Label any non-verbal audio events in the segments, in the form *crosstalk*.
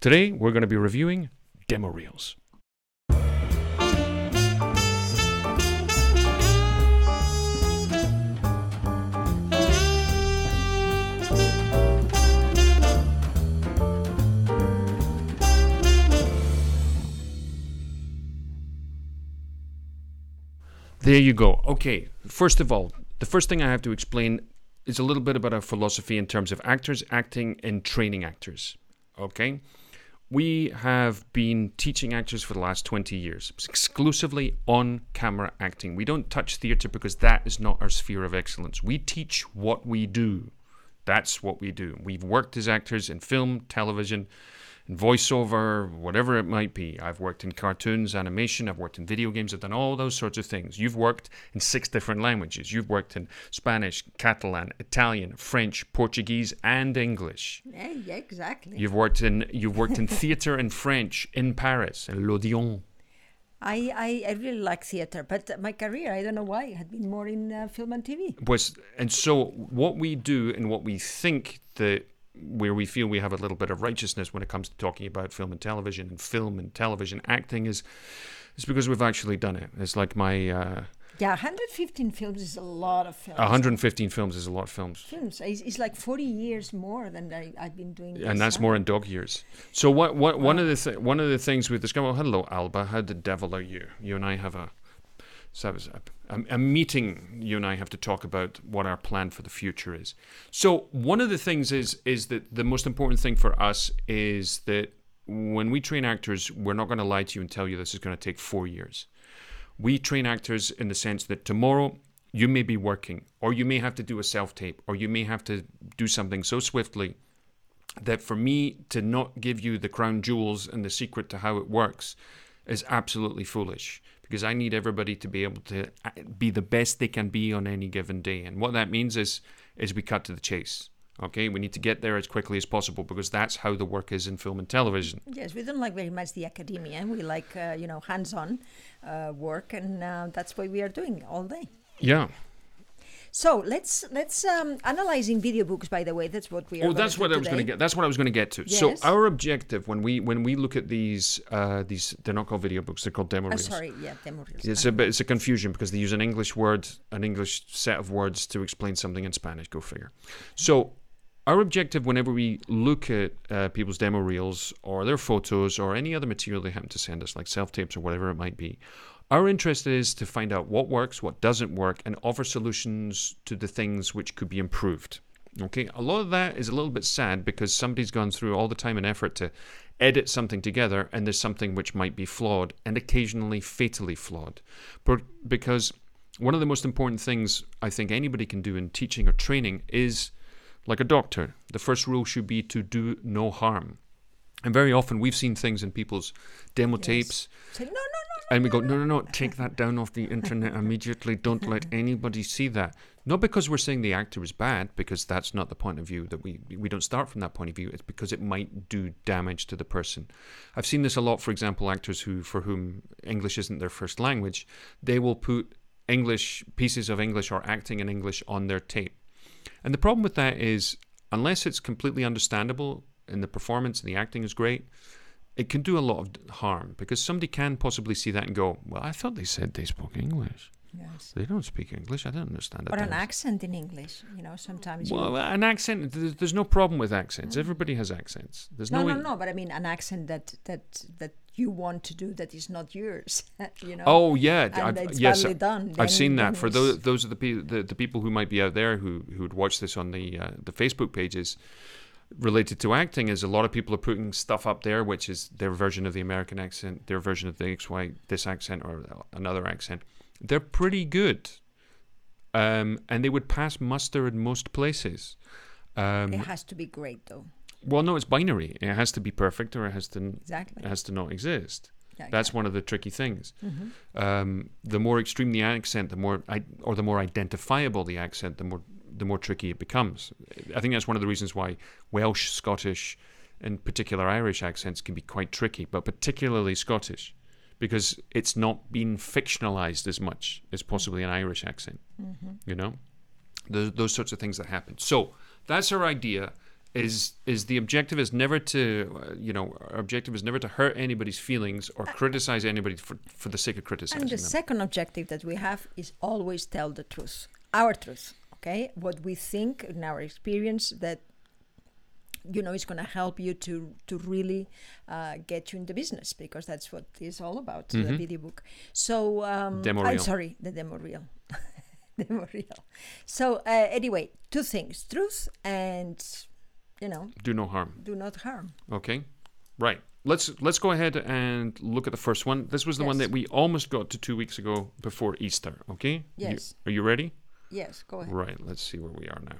Today, we're going to be reviewing demo reels. There you go. Okay, first of all, the first thing I have to explain is a little bit about our philosophy in terms of actors, acting, and training actors. Okay? We have been teaching actors for the last 20 years, exclusively on camera acting. We don't touch theatre because that is not our sphere of excellence. We teach what we do. That's what we do. We've worked as actors in film, television, in voiceover, whatever it might be. I've worked in cartoons, animation, I've worked in video games, I've done all those sorts of things. You've worked in six different languages. You've worked in Spanish, Catalan, Italian, French, Portuguese, and English. Yeah, yeah, exactly. You've worked in you've worked in theatre in French in Paris, in l'Odeon. I, I, I really like theater, but my career, I don't know why, had been more in uh, film and TV. Was and so what we do and what we think that where we feel we have a little bit of righteousness when it comes to talking about film and television and film and television acting is is because we've actually done it. It's like my uh, Yeah, 115 films is a lot of films. 115 films is a lot of films. films. It's, it's like 40 years more than I, I've been doing this. and that's huh? more in dog years. So what? What? One of the th- one of the things we've discovered. Oh, hello, Alba. How the devil are you? You and I have a so a, a, a meeting. You and I have to talk about what our plan for the future is. So one of the things is is that the most important thing for us is that when we train actors, we're not going to lie to you and tell you this is going to take four years. We train actors in the sense that tomorrow you may be working, or you may have to do a self tape, or you may have to do something so swiftly that for me to not give you the crown jewels and the secret to how it works is absolutely foolish because I need everybody to be able to uh, be the best they can be on any given day. And what that means is is we cut to the chase. Okay, we need to get there as quickly as possible because that's how the work is in film and television. Yes, we don't like very much the academia. We like, uh, you know, hands-on uh, work, and uh, that's what we are doing all day. Yeah. So let's let's um, analyzing video books. By the way, that's what we are. Oh, that's what I was going to get. That's what I was going to get to. Yes. So our objective when we when we look at these uh, these they're not called video books. They're called demo Uh, reels. sorry, yeah, demo reels. It's a it's a confusion because they use an English word, an English set of words to explain something in Spanish. Go figure. So, our objective whenever we look at uh, people's demo reels or their photos or any other material they happen to send us, like self tapes or whatever it might be, our interest is to find out what works, what doesn't work, and offer solutions to the things which could be improved. Okay, a lot of that is a little bit sad because somebody's gone through all the time and effort to edit something together, and there's something which might be flawed and occasionally fatally flawed. But because one of the most important things I think anybody can do in teaching or training is like a doctor. The first rule should be to do no harm. And very often we've seen things in people's demo tapes Say, no, no, and we go, no, no, no, take that down off the internet immediately. Don't let *laughs* anybody see that. Not because we're saying the actor is bad, because that's not the point of view that we we don't start from that point of view. It's because it might do damage to the person. I've seen this a lot. For example, actors who for whom English isn't their first language, they will put English pieces of English or acting in English on their tape. And the problem with that is, unless it's completely understandable and the performance and the acting is great, it can do a lot of harm because somebody can possibly see that and go, "Well, I thought they said they spoke English. Yes. They don't speak English. I don't understand that." Or an accent in English. You know, sometimes. you- Well, an accent. There's, there's no problem with accents. Everybody has accents. There's no, no. no, no. But I mean, an accent that that that you want to do that is not yours. *laughs* you know. Oh yeah, And I've- yes, badly done, I've seen that. For those, those are the, pe- the the people who might be out there who who would watch this on the uh, the Facebook pages related to acting. Is a lot of people are putting stuff up there, which is their version of the American accent, their version of the XY this accent or another accent. They're pretty good, um, and they would pass muster in most places. Um, it has to be great though. well, no, it's binary. It has to be perfect, or it has to Exactly. it has to not exist. Yeah, That's one of the tricky things. Mm-hmm. Um, the more extreme the accent, the more I, or the more identifiable the accent, the more the more tricky it becomes. I think that's one of the reasons why Welsh, Scottish, and particular Irish accents can be quite tricky, but particularly Scottish, because it's not been fictionalized as much as possibly an Irish accent. Mm-hmm. You know, those, those sorts of things that happen. So that's our idea. is is the objective is never to uh, you know our objective is never to hurt anybody's feelings or criticize anybody for for the sake of criticizing And the them. second objective that we have is always tell the truth, our truth. Okay, what we think in our experience that you know is going to help you to to really uh, get you in the business because that's what it's all about the Mhm. video book. So um, Demo I'm reel. sorry, the demo reel. *laughs* demo reel. So uh, anyway, two things: truth and you know, Do no harm. do not harm. Okay, right. Let's let's go ahead and look at the first one. This was the one that we almost got to two weeks ago before Easter. Okay. You- Yes. are you ready? Yes, go ahead. Right. Let's see where we are now.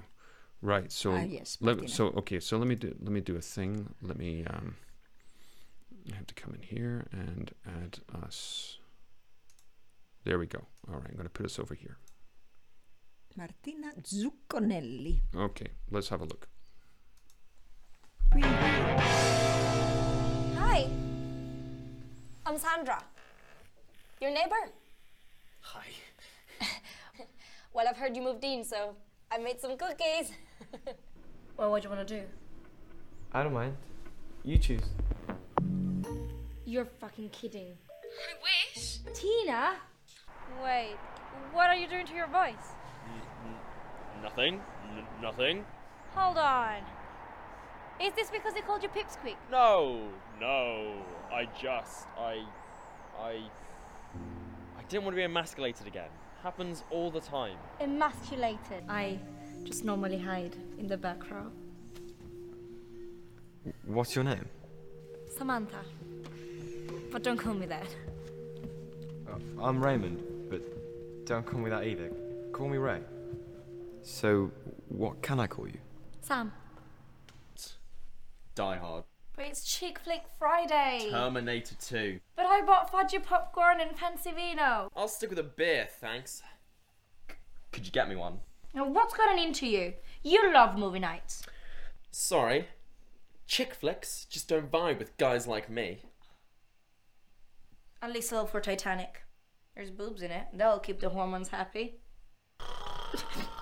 Right. So Ah, yes, let, so okay. So let me do let me do a thing. Let me um. I have to come in here and add us. There we go. All right. I'm going to put us over here. Martina Zucconelli. Okay. Let's have a look. Hi, I'm Sandra. Your neighbor? Hi. Well, I've heard you moved in, so I made some cookies. *laughs* well, what do you want to do? I don't mind. You choose. You're fucking kidding. I wish. Tina? Wait, what are you doing to your voice? Nothing. N- nothing. Hold on. Is this because they called you Pipsqueak? No, no. I just, I, I, I didn't want to be emasculated again. Happens all the time. Emasculated. I just normally hide in the back row. What's your name? Samantha. But don't call me that. Uh, I'm Raymond, but don't call me that either. Call me Ray. So, what can I call you? Sam. Die Hard. But it's Chick Flick Friday. Terminator 2. But I bought fudgy popcorn and fancy vino. I'll stick with a beer, thanks. Could you get me one? Now, what's gotten into you? You love movie nights. Sorry. Chick flicks just don't vibe with guys like me. At least sell for Titanic. There's boobs in it. That'll keep the hormones happy. *laughs*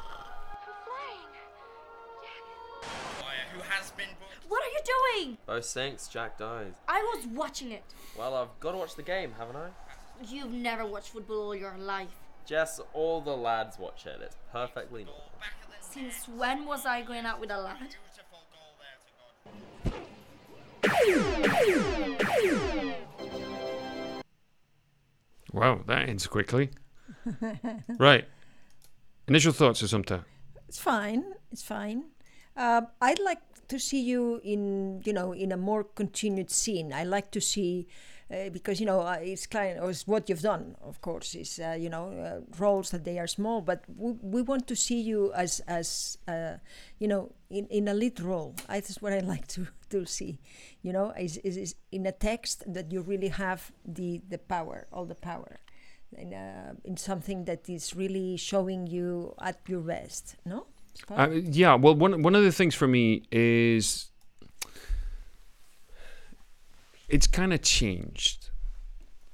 What are you doing? Both sinks, Jack dies. I was watching it. Well, I've got to watch the game, haven't I? You've never watched football all your life. Jess, all the lads watch it. It's perfectly normal. Since when was I going out with a lad? Wow, that ends quickly. *laughs* right. Initial thoughts, Assumpta. It's fine. It's fine. Um, I'd like to see you in, you know, in a more continued scene. I like to see, uh, because you know, uh, it's kind of what you've done. Of course, is uh, you know uh, roles that they are small, but we, we want to see you as as uh, you know in, in a lead role. I, that's what I *laughs* like to to see. You know, is, is is in a text that you really have the the power, all the power. In, uh, in something that is really showing you at your best, no? Uh, yeah, well, one one of the things for me is it's kind of changed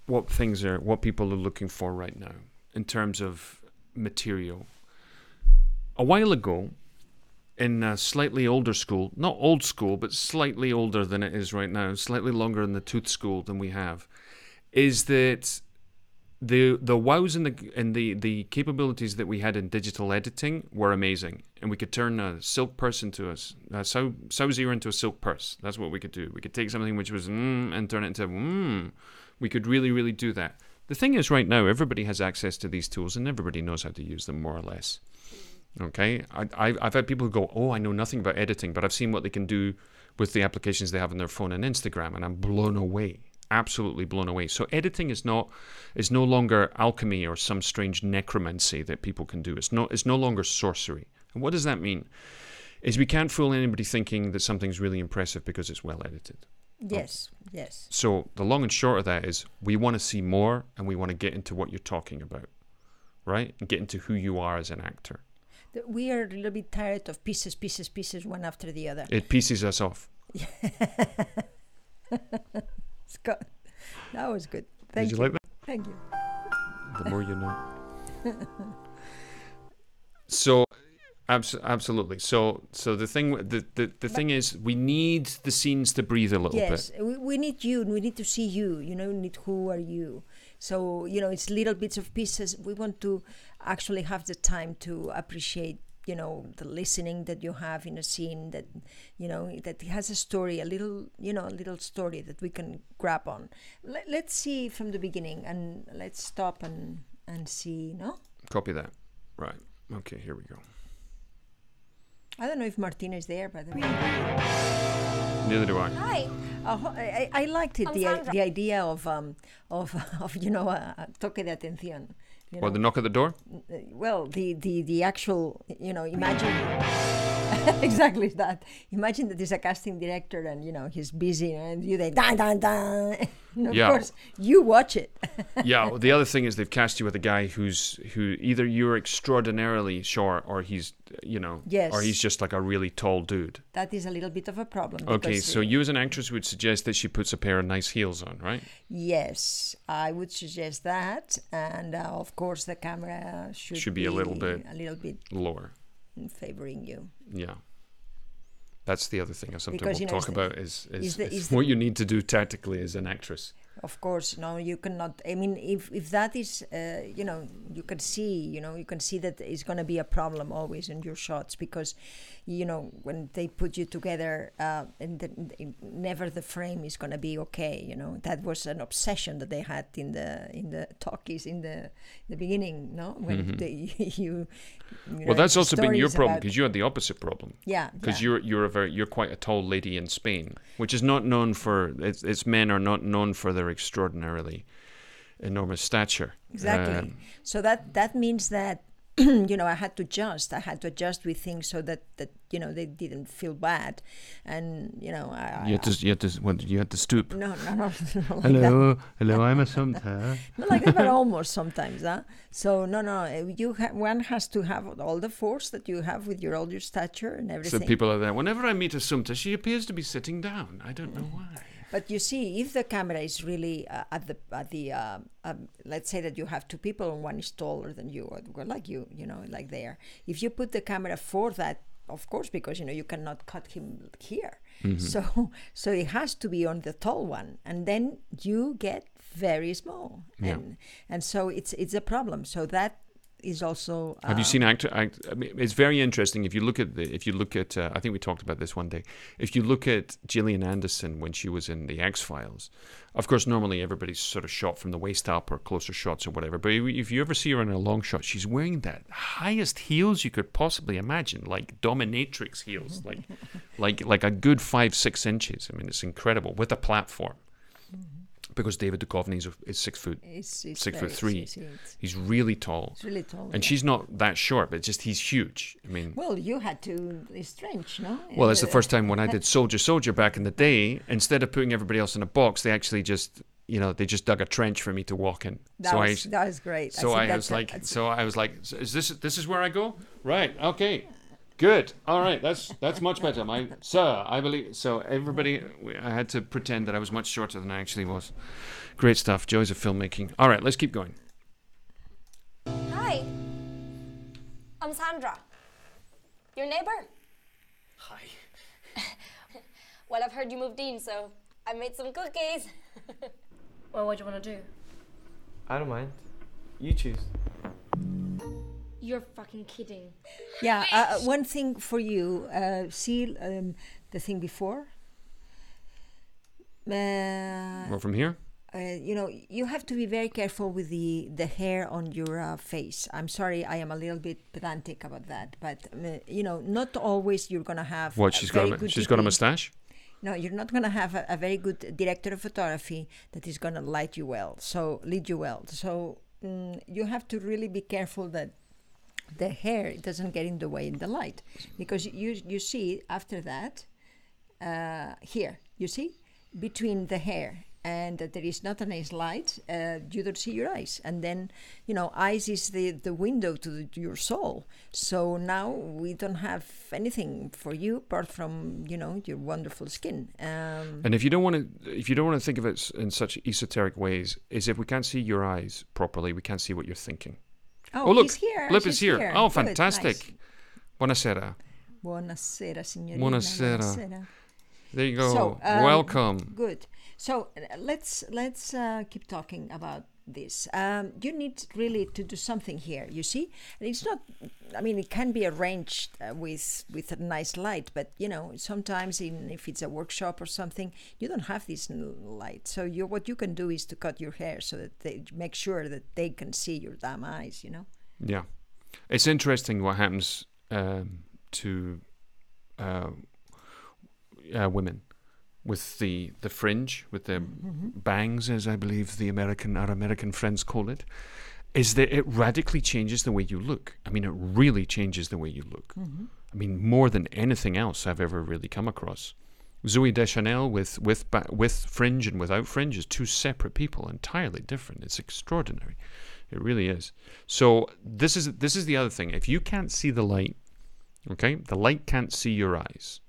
what things are, what people are looking for right now in terms of material. A while ago, in a slightly older school, not old school, but slightly older than it is right now, slightly longer in the tooth school than we have, is that the the wows and the and the the capabilities that we had in digital editing were amazing, and we could turn a silk purse into a, a sow sow's ear into a silk purse. That's what we could do. We could take something which was mm, and turn it into mm. We could really really do that. The thing is, right now everybody has access to these tools, and everybody knows how to use them more or less. Okay, I, I, I've had people go, "Oh, I know nothing about editing, but I've seen what they can do with the applications they have on their phone and Instagram, and I'm blown away, absolutely blown away." So editing is not is no longer alchemy or some strange necromancy that people can do. It's no it's no longer sorcery. And what does that mean? Is we can't fool anybody thinking that something's really impressive because it's well edited. Yes, yes. So the long and short of that is we want to see more and we want to get into what you're talking about, right? And get into who you are as an actor. We are a little bit tired of pieces, pieces, pieces, one after the other. It pieces us off. *laughs* Scott, that was good. Thank Did you. you like that? Thank you. The more you know. *laughs* so, Abs- absolutely. So, so the thing, the the, the thing is, we need the scenes to breathe a little yes bit. we, we need you and we need to see you you know we need who are you so you know it's little bits of pieces we want to actually have the time to appreciate you know the listening that you have in a scene that you know that has a story a little you know a little story that we can grab on Let, let's see from the beginning and let's stop and and see no Copy that. Right. Okay. Here we go. i don't know if martina is there by the way Neither do I. Hi. Uh, I, I I liked it the, i- the idea of um of *laughs* of you know a, a toque de atención you Or the knock at the door. Well the the the actual you know imagine *laughs* exactly that. Imagine that there's a casting director and you know he's busy and you they dun dun dun *laughs* of Yeah. course you watch it *laughs* yeah. well, the other thing is they've cast you with a guy who's who either you're extraordinarily short or he's you know yes. or he's just like a really tall dude. that is a little bit of a problem Okay. So you as an actress would suggest that she puts a pair of nice heels on, right? yes i would suggest that and uh, of course the camera should, Should be a little bit- a little bit Lower. favoring you Yeah. That's the other thing I sometimes Because, we'll you know, talk about is, is, is the- is is the- what you need to do tactically as an actress. of course no you cannot i mean if if that is uh, you know you can see you know you can see that it's going to be a problem always in your shots because you know when they put you together uh, and the, never the frame is going to be okay you know that was an obsession that they had in the in the talkies in the the beginning no when they, *laughs* you, you Mm-hmm. Well, that's also been your problem because you had the opposite problem. yeah because yeah. you're you're a very you're quite a tall lady in Spain, which is not known for its, its men are not known for their extraordinarily enormous stature. Exactly. Um, so that that means that *clears throat* you know I had to adjust. I had to adjust with things so that that you know they didn't feel bad, and you know I. you had to you had to what, you had to stoop. No, no, no, *laughs* like that. hello, hello, I'm Assumpta. *laughs* Not like that, but almost sometimes, huh? So no, no, uh, you ha- one has to have all the force that you have with your all your stature and everything. So people are there. Whenever I meet Assumpta, she appears to be sitting down. I don't know why. But you see, if the camera is really uh, at the at the um, um, let's say that you have two people and one is taller than you or like you, you know, like there. If you put the camera for that, of course, because you know you cannot cut him here, so *laughs* so it has to be on the tall one, and then you get very small, Yeah. and and so it's it's a problem. So that is also. Have you uh, seen actor? Act, I mean, it's very interesting. If you look at the, if you look at, uh, I think we talked about this one day. If you look at Gillian Anderson when she was in the X Files, of course, normally everybody's sort of shot from the waist up or closer shots or whatever. But if you ever see her in a long shot, she's wearing the highest heels you could possibly imagine, like dominatrix heels, like, like, like a good five six inches. I mean, it's incredible with a platform. Because David Duchovny is, is six foot, It's, it's six foot three. He's really tall. it's really tall. And yeah. she's not that short, but just he's huge. I mean, Well, you had to. It's strange, no? well, it's the Uh, first time when I did Soldier Soldier back in the day. Instead of putting everybody else in a box, they actually just, you know, they just dug a trench for me to walk in. That, so was, I, that was great. so think I, was like, so I was like, "So is this this is where I go? Right? Okay. Good. All right. That's that's much better. My sir, I believe. So everybody, I had to pretend that I was much shorter than I actually was. Great stuff. Joys of filmmaking. All right, let's keep going. Hi. I'm Sandra. Your neighbor? Hi. *laughs* Well, I've heard you moved in, so I made some cookies. *laughs* well, what do you want to do? I don't mind. You choose. You're fucking kidding. Yeah, uh, uh, one thing for you. Uh, see um, the thing before. Uh, Well, from here. uh, you know, you have to be very careful with the the hair on your uh, face. I'm sorry, I am a little bit pedantic about that, but uh, you know, not always you're gonna have. What? a She's got a, good she's got a mustache. No, you're not going to have a, a very good director of photography that is going to light you well, so lead you well. So mm, you have to really be careful that the hair doesn't get in the way in the light, because you you see after that uh, here you see between the hair and that there is not a nice light, uh, you don't see your eyes, and then you know eyes is the the window to, the, to your soul. So now we don't have anything for you apart from you know your wonderful skin. Um, And if you don't want to, if you don't want to think of it in such esoteric ways, is if we can't see your eyes properly, we can't see what you're thinking. Oh, Oh, look, he's here. She's is here. Oh, Good, fantastic! nice. Buonasera. Buonasera, signorina. Buonasera. There you go. So, um, Welcome. Good. So uh, let's let's uh, keep talking about this. Um, you need really to do something here. You see, and it's not. I mean, it can be arranged uh, with with a nice light, but you know, sometimes in if it's a workshop or something, you don't have this light. So you what you can do is to cut your hair so that they make sure that they can see your damn eyes. You know. Yeah, it's interesting what happens um, to uh, uh, women with the the fringe, with the bangs, as I believe the American our American friends call it. Is that it radically changes the way you look? I mean, it really changes the way you look. I mean, more than anything else I've ever really come across. Zooey Deschanel with with with fringe and without fringe is two separate people, entirely different. It's extraordinary. It really is. So this is this is the other thing. If you can't see the light, okay, the light can't see your eyes.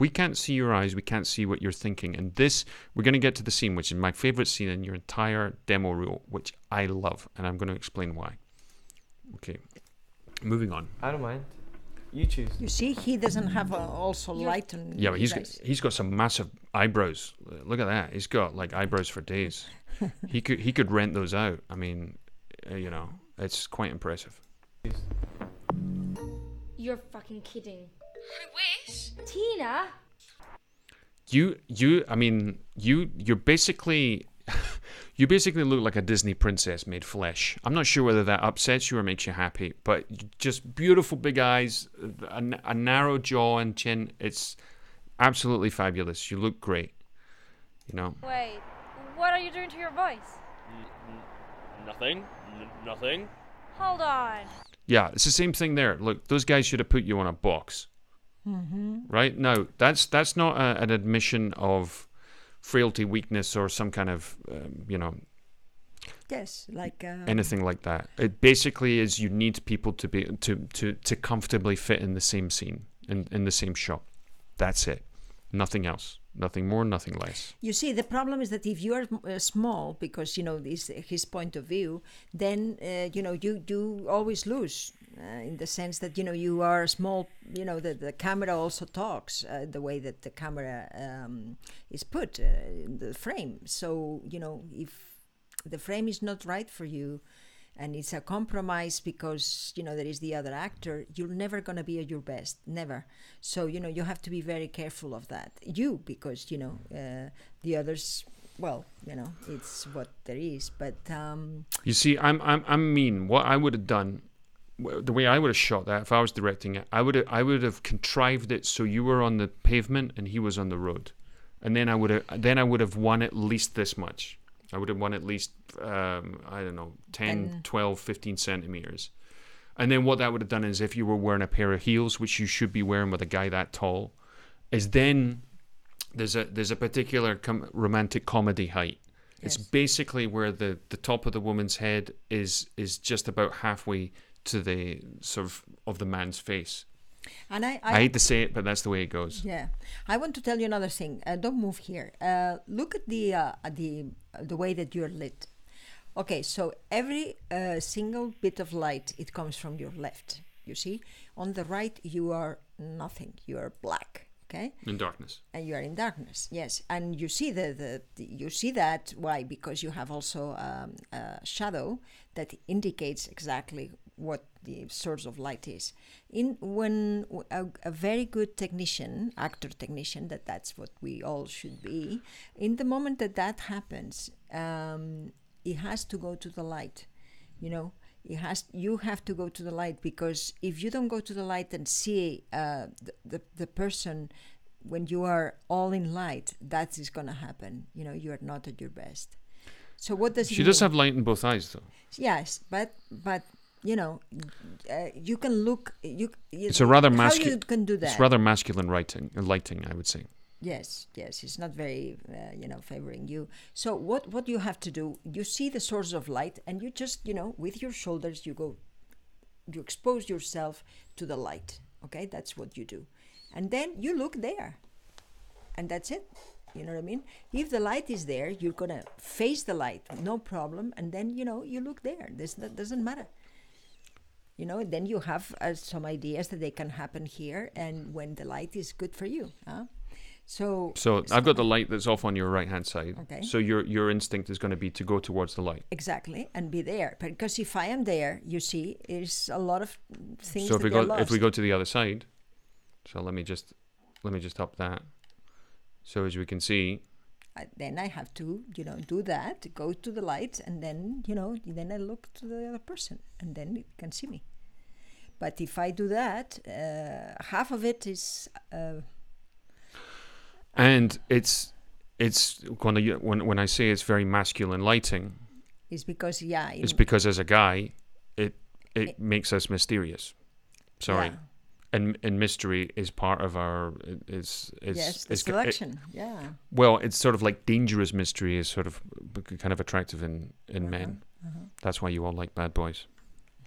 If we can't see your eyes, we can't see what you're thinking. And this, we're going to get to the scene, which is my favorite scene in your entire demo reel, which I love, and I'm going to explain why. Okay, moving on. I don't mind. You choose. You see, he doesn't have uh, also You're- light on. Yeah, but he's his got, he's got some massive eyebrows. Look at that. He's got like eyebrows for days. *laughs* he could he could rent those out. I mean, uh, you know, it's quite impressive. You're fucking kidding. I wish. Tina? You you I mean you you're basically *laughs* you basically look like a Disney princess made flesh. I'm not sure whether that upsets you or makes you happy, but just beautiful big eyes, a narrow jaw and chin. It's absolutely fabulous. You look great. You know. Wait, what are you doing to your voice? N- n- nothing. N- nothing. Hold on. Yeah, it's the same thing there. Look, those guys should have put you on a box. Mm-hmm. Right now, that's that's not a, an admission of frailty, weakness, or some kind of um, you know Yes, like uh, anything like that. It basically is you need people to be to to to comfortably fit in the same scene in in the same shot. That's it. Nothing else. Nothing more. Nothing less. You see, the problem is that if you are uh, small, because you know this his point of view, then uh, you know you you always lose uh, in the sense that you know you are small. You know the the camera also talks uh, the way that the camera um, is put uh, in the frame. So you know if the frame is not right for you. And it's a compromise because you know there is the other actor. You're never gonna be at your best, never. So you know you have to be very careful of that. You because you know uh, the others. Well, you know it's what there is. But um, You see, I'm I'm I'm mean. What I would have done, the way I would have shot that if I was directing it, I would have I would have contrived it so you were on the pavement and he was on the road, and then I would have then I would have won at least this much. I would have won at least um, I don't know 10, Ten. 12, 15 centimeters. And then what that would have done is if you were wearing a pair of heels, which you should be wearing with a guy that tall, is then there's a there's a particular com- romantic comedy height. It's basically where the, the top of the woman's head is is just about halfway to the sort of of the man's face. and I, I, hate to say it, but that's the way it goes. Yeah, I want to tell you another thing. Uh, don't move here. Uh, look at the uh, the uh, the way that you're lit. Okay, so every uh, single bit of light it comes from your left. You see, on the right you are nothing. You are black. Okay, In darkness. and you are in darkness. Yes, and you see the, the, the you see that why because you have also um, a shadow that indicates exactly what the source of light is. In when a very good technician, actor technician, that that's what we all should be. In the moment that that happens, um, it has to go to the light. You know, it has you have to go to the light because if you don't go to the light and see uh, the, the the person when you are all in light, that is gonna happen. You know, you are not at your best. So what does She does mean? have light in both eyes, though. Yes, but but you know, uh, you can look. You, you It's a rather How you masculine. can do that? It's rather masculine writing, uh, lighting, I would say. Yes, yes, it's not very, uh, you know, favoring you. So what what you have to do? You see the source of light, and you just, you know, with your shoulders, you go, you expose yourself to the light. Okay, that's what you do, and then you look there, and that's it. You know what I mean? If the light is there, you're gonna face the light, no problem, and then you know you look there. This that doesn't matter. You know, then you have uh, some ideas that they can happen here, and when the light is good for you. Huh? So, So I've got the light that's off on your right hand side. Okay. So your your instinct is going to be to go towards the light. exactly, and be there. Because if I am there, you see, there's a lot of things. so if we go if we go to the other side, so let me just let me just up that. So as we can see, then I have to, you know, do that, go to the light, and then, you know, then I look to the other person, and then it can see me. But if I do that, uh, half of it is, uh, and it's it's when I, when when I say it's very masculine lighting, is because yeah, it's because as a guy, it it makes us mysterious. Sorry. yeah. And, and mystery is part of our is is yes, the is- it- yeah, well, it's sort of like dangerous mystery is sort of kind of attractive in in men. uh-huh. That's why you all like bad boys.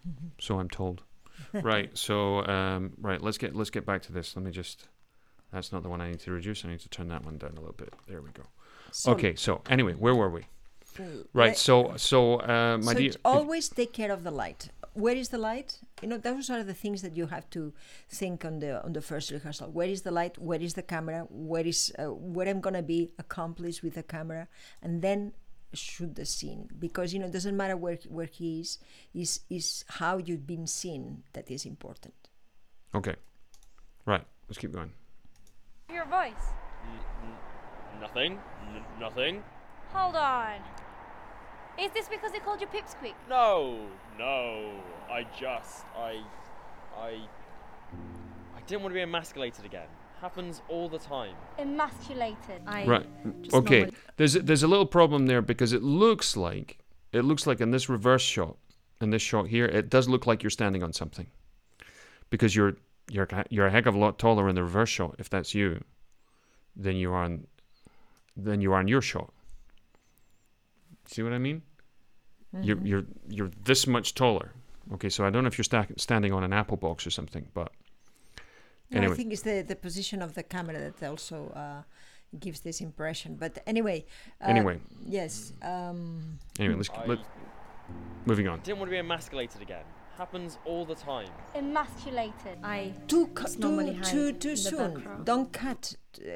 *laughs* so I'm told. Right. So um, right. Let's get let's get back to this. Let me just. That's not the one I need to reduce. I need to turn that one down a little bit. There we go. So, okay. So anyway, where were we? uh, Right. let- So so uh, my so dear. always take care of the light. Where is the light? You know, those are the things that you have to think on the on the first rehearsal. Where is the light? Where is the camera? Where is uh, where I'm gonna be accomplished with the camera, and then shoot the scene because you know it doesn't matter where where he is. Is is how you've been seen that is important. okay. Right. Let's keep going. Your voice. Nothing. N- nothing. Hold on. Is this because they called you Pipsqueak? No, no. I just, I, I, I didn't want to be emasculated again. Happens all the time. Emasculated. I Right. Mm, okay. normally- There's a, there's a little problem there because it looks like it looks like in this reverse shot, in this shot here, it does look like you're standing on something, because you're you're you're a heck of a lot taller in the reverse shot if that's you, than you are on, than you are in your shot. See what I mean? You're mm-hmm. you're you're this much taller. Okay, so I don't know if you're sta- standing on an apple box or something, but No, I think it's the, the position of the camera that also uh, gives this impression. But anyway. Uh, Anyway. Yes. Um, anyway, let's I let, moving on. didn't want to be emasculated again. Happens all the time. Emasculated. I too cu- Just too normally hide too in too soon. background. Don't cut. Uh,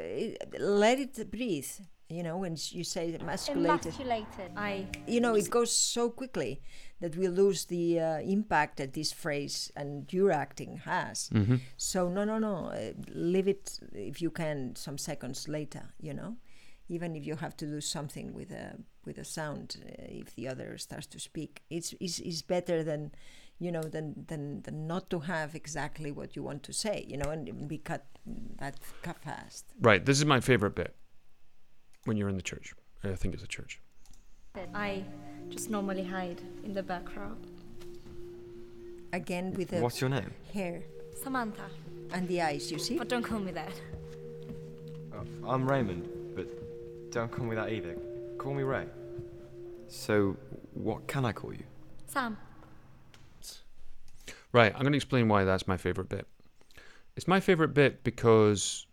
let it breathe. You know, when you say emasculated, Emasculated. I you know, it goes so quickly that we lose the uh, impact that this phrase and your acting has. Mm-hmm. So no, no, no. Uh, leave it if you can some seconds later. You know, even if you have to do something with a with a sound, uh, if the other starts to speak, it's is is better than, you know, than than than not to have exactly what you want to say. You know, and be cut that cut fast. Right. This is my favorite bit. When you're in the church, I think it's a church. I just normally hide in the background. Again with the What's your name? hair Samantha, and the eyes. You see. but don't call me that. Uh, I'm Raymond, but don't call me that either. Call me Ray. So, what can I call you? Sam, Right, I'm going to explain why that's my favorite bit. It's my favorite bit because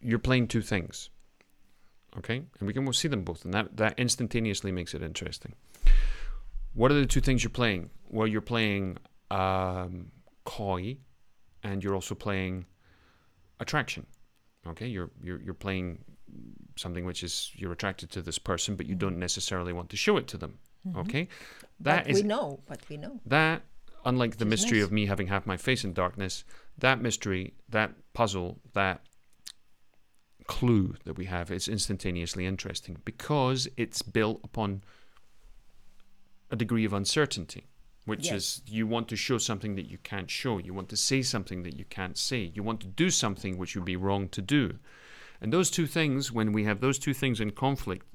you're playing two things. Okay? And we can see them both, and that, that instantaneously makes it interesting. What are the two things you're playing? Well, you're playing um, coy, and you're also playing attraction. Okay? You're, you're, you're playing something which is you're attracted to this person, but you don't necessarily want to show it to them. Okay? That but is we know. But we know. that, unlike the mystery nice. of me having half my face in darkness, that mystery, that puzzle, that clue that we have is instantaneously interesting because it's built upon a degree of uncertainty, which Yes. is you want to show something that you can't show, you want to say something that you can't say, you want to do something which would be wrong to do. And those two things, when we have those two things in conflict,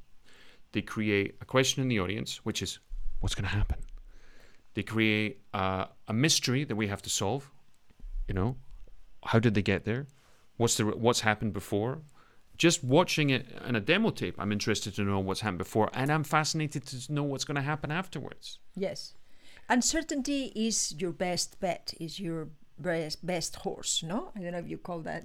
they create a question in the audience, which is what's going to happen? They create uh, a mystery that we have to solve. You know, how did they get there? What's the what's happened before? Just watching it in a demo tape, I'm interested to know what's happened before, and I'm fascinated to know what's going to happen afterwards. Yes. Uncertainty is your best bet, is your best, best horse, no? I don't know if you call that.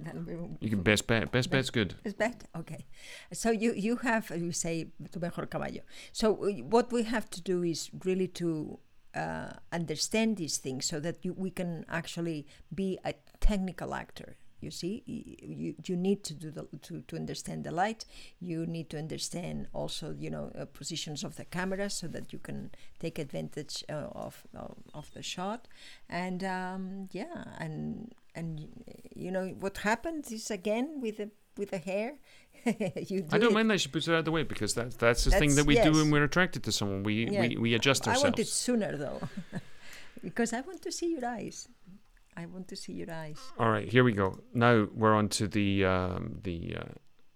You can best bet. Best bet's good. Best bet? Okay. So you, you have, you say, tu mejor caballo. So uh, what we have to do is really to uh, understand these things so that you, we can actually be a technical actor. You see, you, you need to do the, to, to understand the light. You need to understand also, you know, uh, positions of the camera so that you can take advantage uh, of, of of the shot. And um, yeah, and and you know what happens is again with the with the hair. *laughs* you do I don't it. mind that she puts it out of the way because that's that's the thing that we do when we're attracted to someone. We Yeah. we, we adjust I ourselves. want it sooner though, *laughs* because I want to see your eyes. I want to see your eyes. All right, here we go. Now we're on to the um, the uh,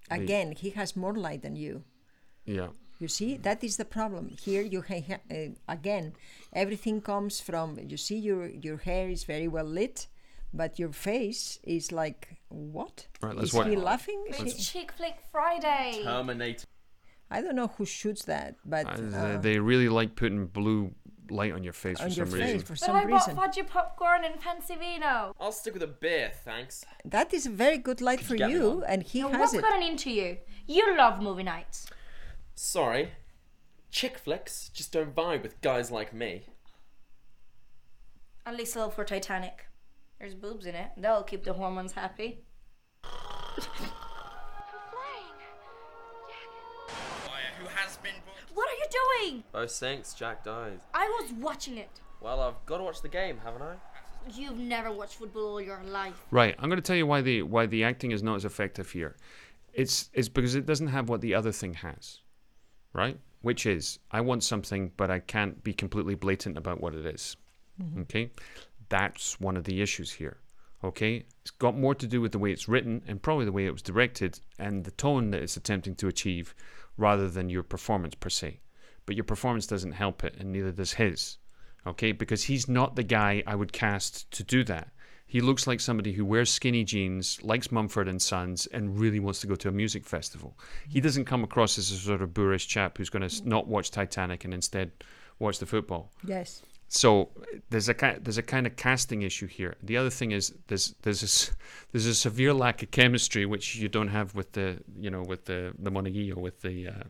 the- Again, he has more light than you. yeah. You see, that is the problem. Here, you ha- ha- uh, again, everything comes from. You see, your your hair is very well lit, but your face is like what? All right, let's is watch- he laughing? It's Chick Flick Friday. Terminator. I don't know who shoots that, but Uh, uh, they, they really like putting blue light on your face on for your some face reason. for But some I bought reason. fudgy popcorn and fancy vino. I'll stick with a beer, thanks. That is a very good light Could for you you, and he Now, has what's it. gotten into you? You love movie nights. Sorry. Chick flicks just don't vibe with guys like me. At least a little for Titanic. There's boobs in it. That'll keep the hormones happy. *laughs* Fire who has been brought What are you doing? Oh, sinks, Jack dies. I was watching it. Well, I've got to watch the game, haven't I? You've never watched football all your life. Right, I'm going to tell you why the why the acting is not as effective here. It's it's because it doesn't have what the other thing has, right? Which is I want something, but I can't be completely blatant about what it is. Mm-hmm. Okay, that's one of the issues here. Okay, it's got more to do with the way it's written and probably the way it was directed and the tone that it's attempting to achieve, rather than your performance per se. But your performance doesn't help it, and neither does his okay? Because he's not the guy I would cast to do that. He looks like somebody who wears skinny jeans, likes Mumford and Sons, and really wants to go to a music festival. He doesn't come across as a sort of boorish chap who's going to not watch Titanic and instead watch the football. Yes. So there's a there's a kind of casting issue here. The other thing is there's there's a, there's a severe lack of chemistry which you don't have with the you know with the the monaguillo with the uh,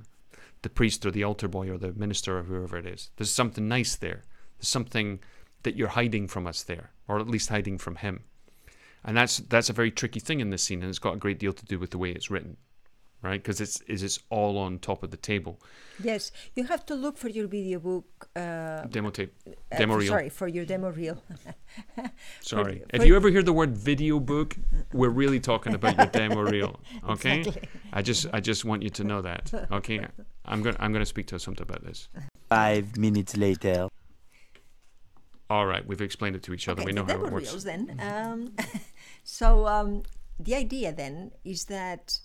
the priest or the altar boy or the minister or whoever it is. There's something nice there. There's something that you're hiding from us there, or at least hiding from him. And that's that's a very tricky thing in this scene, and it's got a great deal to do with the way it's written, right? Because it's is it's all on top of the table. Yes, you have to look for your video book. Uh, Demo tape, uh, demo for- reel. Sorry, for your demo reel. *laughs* Sorry. for- if you ever hear the word video book, we're really talking about your demo reel. *laughs* Okay? Exactly. I just I just want you to know that. Okay? *laughs* I'm gonna I'm gonna speak to something about this. Five minutes later. All right, we've explained it to each other. Okay, we know the how it works. reels then. Um, so um, the idea then is that,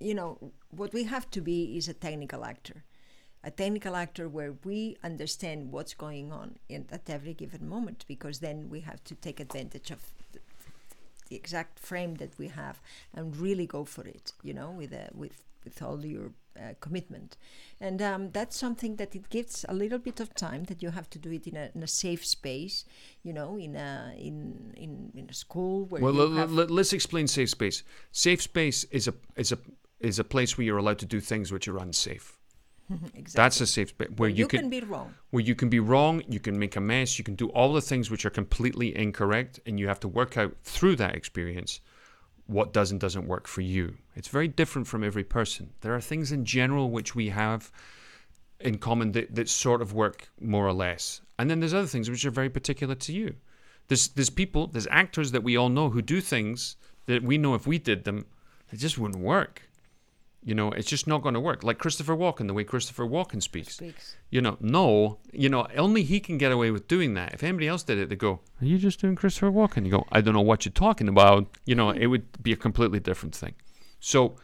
you know, what we have to be is a technical actor, a technical actor where we understand what's going on in, at every given moment, because then we have to take advantage of the, the exact frame that we have and really go for it, you know, with a, with with all your uh, commitment, and um, that's something that it gives a little bit of time that you have to do it in a, in a safe space, you know, in a in in, in a school where Well, you let, have let, us explain safe space. Safe space is a is a is a place where you're allowed to do things which are unsafe. *laughs* exactly. That's a safe space where you, you, can, be wrong. where you can be wrong, you can make a mess, you can do all the things which are completely incorrect, and you have to work out through that experience what does and doesn't work for you. It's very different from every person. There are things in general which we have in common that, that sort of work more or less. And then there's other things which are very particular to you. There's there's people, there's actors that we all know who do things that we know if we did them, it just wouldn't work. You know, it's just not going to work. Like Christopher Walken, the way Christopher Walken speaks. Speaks. You know, no, you know, only he can get away with doing that. If anybody else did it, they go, "Are you just doing Christopher Walken?" You go, "I don't know what you're talking about." You know, it would be a completely different thing. So,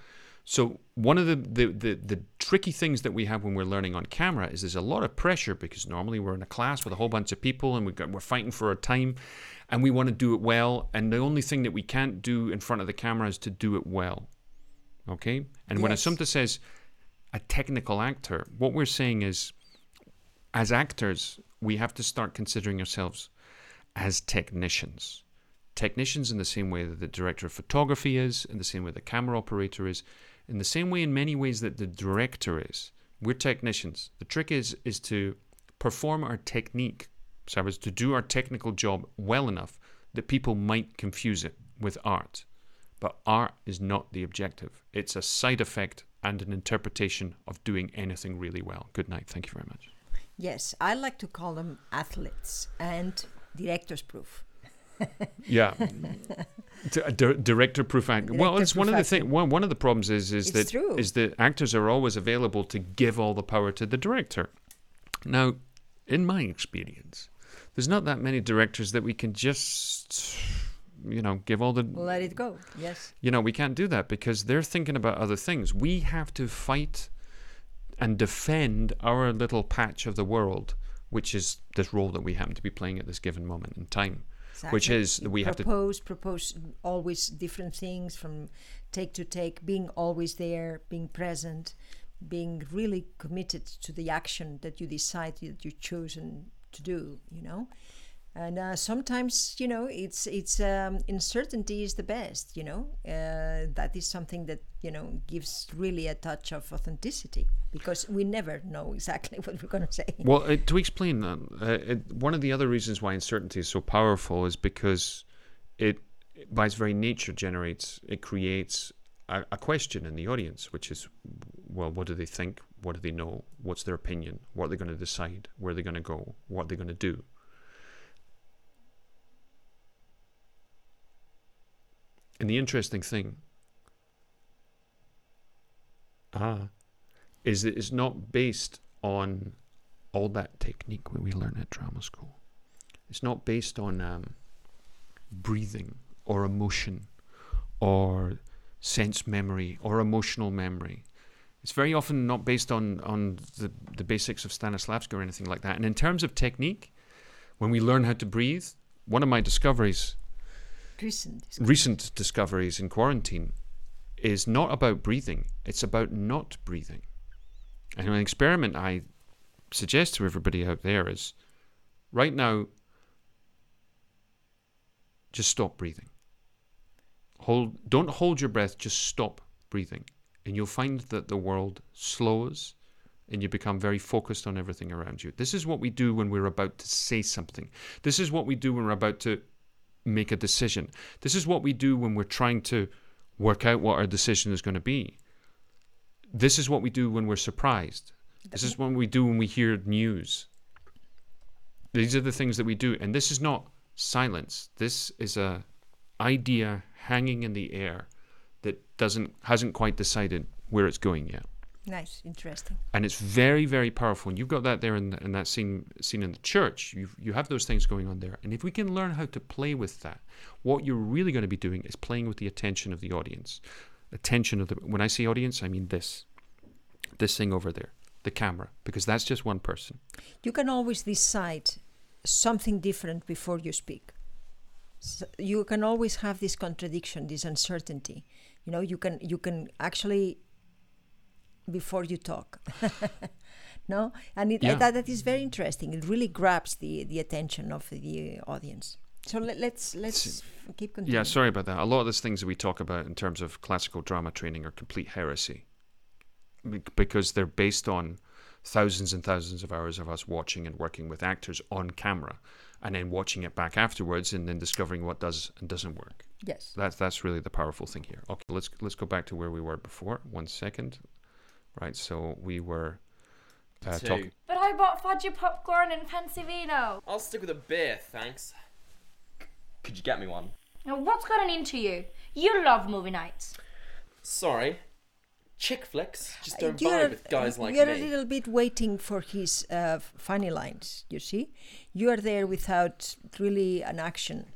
so one of the, the the the tricky things that we have when we're learning on camera is there's a lot of pressure because normally we're in a class with a whole bunch of people and we got, we're fighting for our time, and we want to do it well. And the only thing that we can't do in front of the camera is to do it well. Okay, and when Yes. Assumpta says a technical actor, what we're saying is, as actors, we have to start considering ourselves as technicians. Technicians in the same way that the director of photography is, in the same way the camera operator is, in the same way in many ways that the director is. We're technicians. The trick is is to perform our technique Sabbath, to do our technical job well enough that people might confuse it with art. But art is not the objective. It's a side effect and an interpretation of doing anything really well. Good night. Thank you very much. Yes, I like to call them athletes and director's proof. *laughs* Yeah, D- di- director proof act. Well, it's one of the thing. One, one of the problems is is It's that true. is that actors are always available to give all the power to the director. Now, in my experience, there's not that many directors that we can just, you know, give all the. Let it go. Yes. You know, we can't do that because they're thinking about other things. We have to fight and defend our little patch of the world, which is this role that we happen to be playing at this given moment in time. Exactly. Which is that we have to propose, propose always different things from take to take, being always there, being present, being really committed to the action that you decide that you've chosen to do. You know, and uh, sometimes you know it's it's um, uncertainty is the best. You know, uh, that is something that you know gives really a touch of authenticity because we never know exactly *laughs* what we're going to say. Well, uh, to explain that, uh, it, one of the other reasons why uncertainty is so powerful is because it, by its very nature, generates, it creates a, a question in the audience, which is, well, what do they think? What do they know? What's their opinion? What are they going to decide? Where are they going to go? What are they going to do? And the interesting thing, ah, is that it's not based on all that technique that we learn at drama school. It's not based on um, breathing or emotion or sense memory or emotional memory. It's very often not based on, on the, the basics of Stanislavski or anything like that. And in terms of technique, when we learn how to breathe, one of my discoveries Recent. recent discoveries in quarantine is not about breathing, it's about not breathing. And an experiment I suggest to everybody out there is right now, just stop breathing. Hold, don't hold your breath, just stop breathing. And you'll find that the world slows and you become very focused on everything around you. This is what we do when we're about to say something. This is what we do when we're about to make a decision. This is what we do when we're trying to work out what our decision is going to be. This is what we do when we're surprised. This is what we do when we hear news. These are the things that we do, and this is not silence. This is a idea hanging in the air that doesn't hasn't quite decided where it's going yet Nice, interesting. and it's very very powerful and you've got that there in, in that scene scene in the church you you have those things going on there and if we can learn how to play with that what you're really going to be doing is playing with the attention of the audience attention of the when i say audience i mean this this thing over there the camera because that's just one person you can always decide something different before you speak. So you can always have this contradiction, this uncertainty. You know, you can you can actually before you talk. *laughs* no, and it, Yeah. that, that is very interesting. It really grabs the the attention of the audience. So let, let's let's keep continuing. yeah sorry about that a lot of those things that we talk about in terms of classical drama training are complete heresy because they're based on thousands and thousands of hours of us watching and working with actors on camera and then watching it back afterwards and then discovering what does and doesn't work Yes. that's that's really the powerful thing here okay let's let's go back to where we were before one second right so we were uh, Two. talking But I bought fudgy popcorn and fancy vino. I'll stick with a beer, thanks. Could you get me one? Now, what's gotten into you? You love movie nights. Sorry. Chick flicks just don't you're, vibe with guys like you're me. a little bit waiting for his uh, funny lines. You see, you are there without really an action.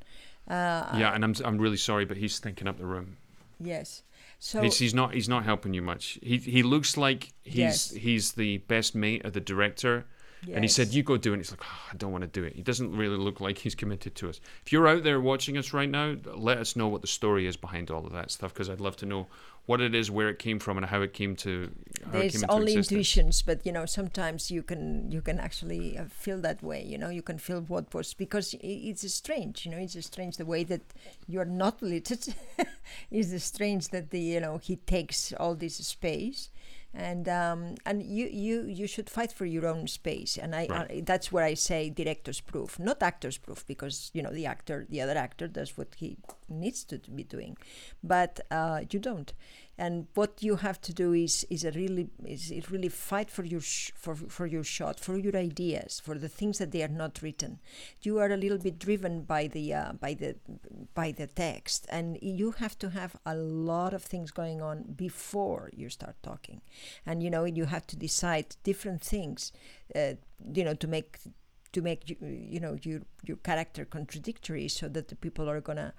Uh, yeah and I'm I'm really sorry but he's thinking up the room Yes. So he's, he's not he's not helping you much. He he looks like he's Yes. he's the best mate of the director. And he said, "You go do it." And he's like, oh, "I don't want to do it." He doesn't really look like he's committed to us. If you're out there watching us right now, let us know what the story is behind all of that stuff, because I'd love to know what it is, where it came from, and how it came to. There's came only existence. intuitions, but you know sometimes you can you can actually uh, feel that way. You know you can feel what was because it's strange. You know it's strange the way that you are not related. *laughs* it's strange that the you know he takes all this space. And um, and you, you you should fight for your own space. And I, Right. I that's where I say director's proof, not actor's proof, because you know the actor, the other actor does what he needs to be doing, but uh, you don't. And what you have to do is is a really is it really fight for your sh- for for your shot, for your ideas, for the things that they are not written. You are a little bit driven by the uh, by the by the text, and you have to have a lot of things going on before you start talking, and you know you have to decide different things, uh, you know, to make to make you, you know your your character contradictory so that the people are gonna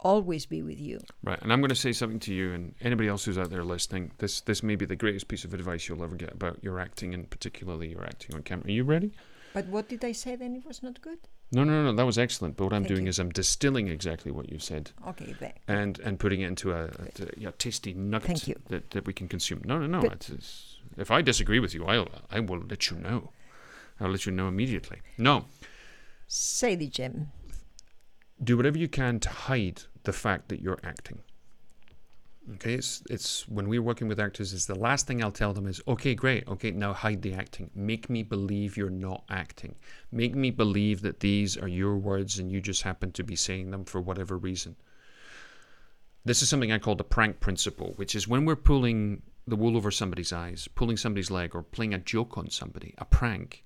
always be with you Right, and I'm going to say something to you and anybody else who's out there listening. This this may be the greatest piece of advice you'll ever get about your acting and particularly your acting on camera. Are you ready? but what did i say then it was not good No, no, no, that was excellent. But what I'm Thank doing you. is I'm distilling exactly what you said okay there and and putting it into a, a, a yeah, tasty nugget Thank you. That, that we can consume. No, no, no. It's, if I disagree with you, I'll I will let you know. I'll let you know immediately. No, say the gem do whatever you can to hide the fact that you're acting. Okay, it's it's when we're working with actors, is the last thing I'll tell them is, okay, great, okay, now hide the acting. Make me believe you're not acting. Make me believe that these are your words and you just happen to be saying them for whatever reason. This is something I call the prank principle, which is when we're pulling the wool over somebody's eyes, pulling somebody's leg, or playing a joke on somebody, a prank,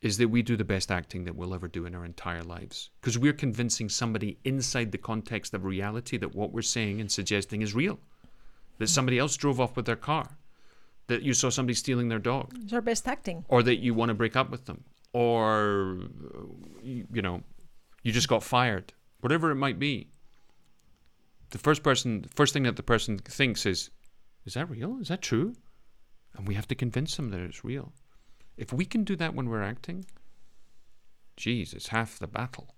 is that we do the best acting that we'll ever do in our entire lives. Because we're convincing somebody inside the context of reality that what we're saying and suggesting is real. That somebody else drove off with their car. That you saw somebody stealing their dog. it's our best acting Or that you want to break up with them. Or, you you know, you just got fired. Whatever it might be. The first person, the first thing that the person thinks is, is that real? Is that true? And we have to convince them that it's real. If we can do that when we're acting, geez, it's half the battle.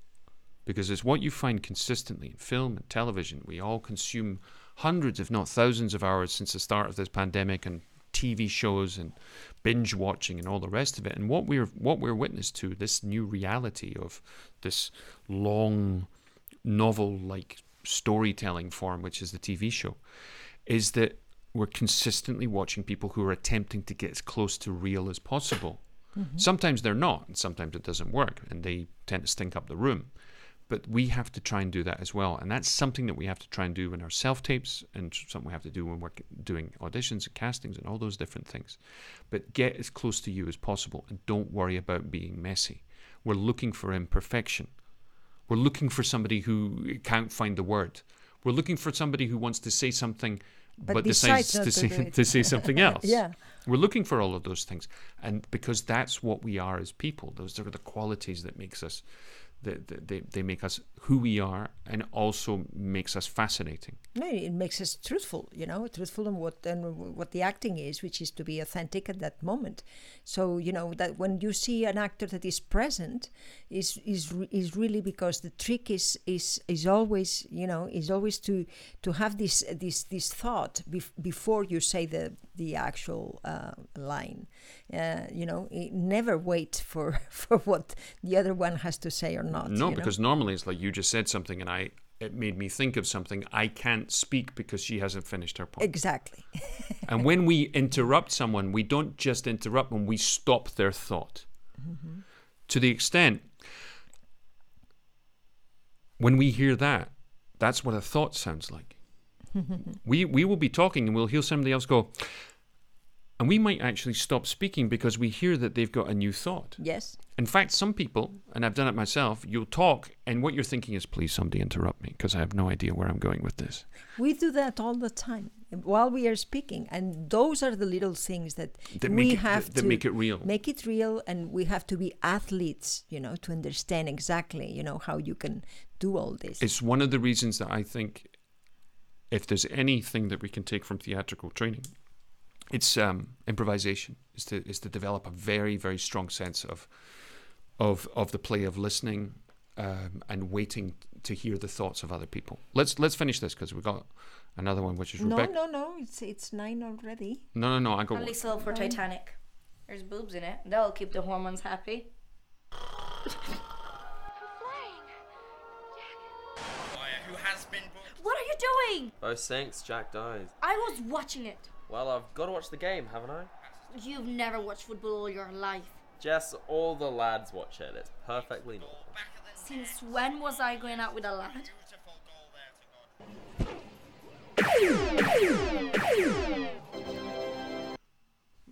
Because it's what you find consistently in film and television. We all consume hundreds, if not thousands, of hours since the start of this pandemic and TV shows and binge watching and all the rest of it. And what we're what we're witness to, this new reality of this long novel like storytelling form, which is the TV show, is that we're consistently watching people who are attempting to get as close to real as possible. Mm-hmm. Sometimes they're not, and sometimes it doesn't work, and they tend to stink up the room. But we have to try and do that as well, and that's something that we have to try and do in our self tapes, and something we have to do when we're doing auditions and castings and all those different things. But get as close to you as possible, and don't worry about being messy. We're looking for imperfection. We're looking for somebody who can't find the word. We're looking for somebody who wants to say something But but, decides decides to to say, *laughs* to say something *laughs* else. Yeah. We're looking for all of those things. And because that's what we are as people. Those are the qualities that makes us that that they, they make us who we are and also makes us fascinating. No, it makes us truthful, you know, truthful in what and what the acting is, which is to be authentic at that moment. So you know that when you see an actor that is present, is is is really because the trick is is is always you know is always to to have this this this thought bef- before you say the the actual uh, line. Uh, you know, never wait for *laughs* for what the other one has to say or not. no, you know? because normally it's like you just said something and I it made me think of something. I can't speak because she hasn't finished her point. exactly. *laughs* And when we interrupt someone, we don't just interrupt them, we stop their thought. To the extent, when we hear that, that's what a thought sounds like. *laughs* we, we will be talking and we'll hear somebody else go, and we might actually stop speaking because we hear that they've got a new thought. yes. In fact, some people, and I've done it myself, you'll talk, and what you're thinking is, please somebody interrupt me because I have no idea where I'm going with this. We do that all the time while we are speaking, and those are the little things that, That we it- have that- that to make it real. Make it real, and we have to be athletes, you know, to understand exactly, you know, how you can do all this. It's one of the reasons that I think if there's anything that we can take from theatrical training, it's um, improvisation. Is to is to develop a very very strong sense of of of the play of listening um, and waiting to hear the thoughts of other people. Let's let's finish this because we got another one which is no, Rebecca. no, no. It's it's nine already. no, no, no. I go. Only sell for Titanic. There's boobs in it. That'll keep the hormones happy. Who has been What are you doing? Oh, thanks, Jack dies. I was watching it. Well, I've got to watch the game, haven't I? You've never watched football all your life. Jess, all the lads watch it. It's perfectly normal. Since when was I going out with a lad?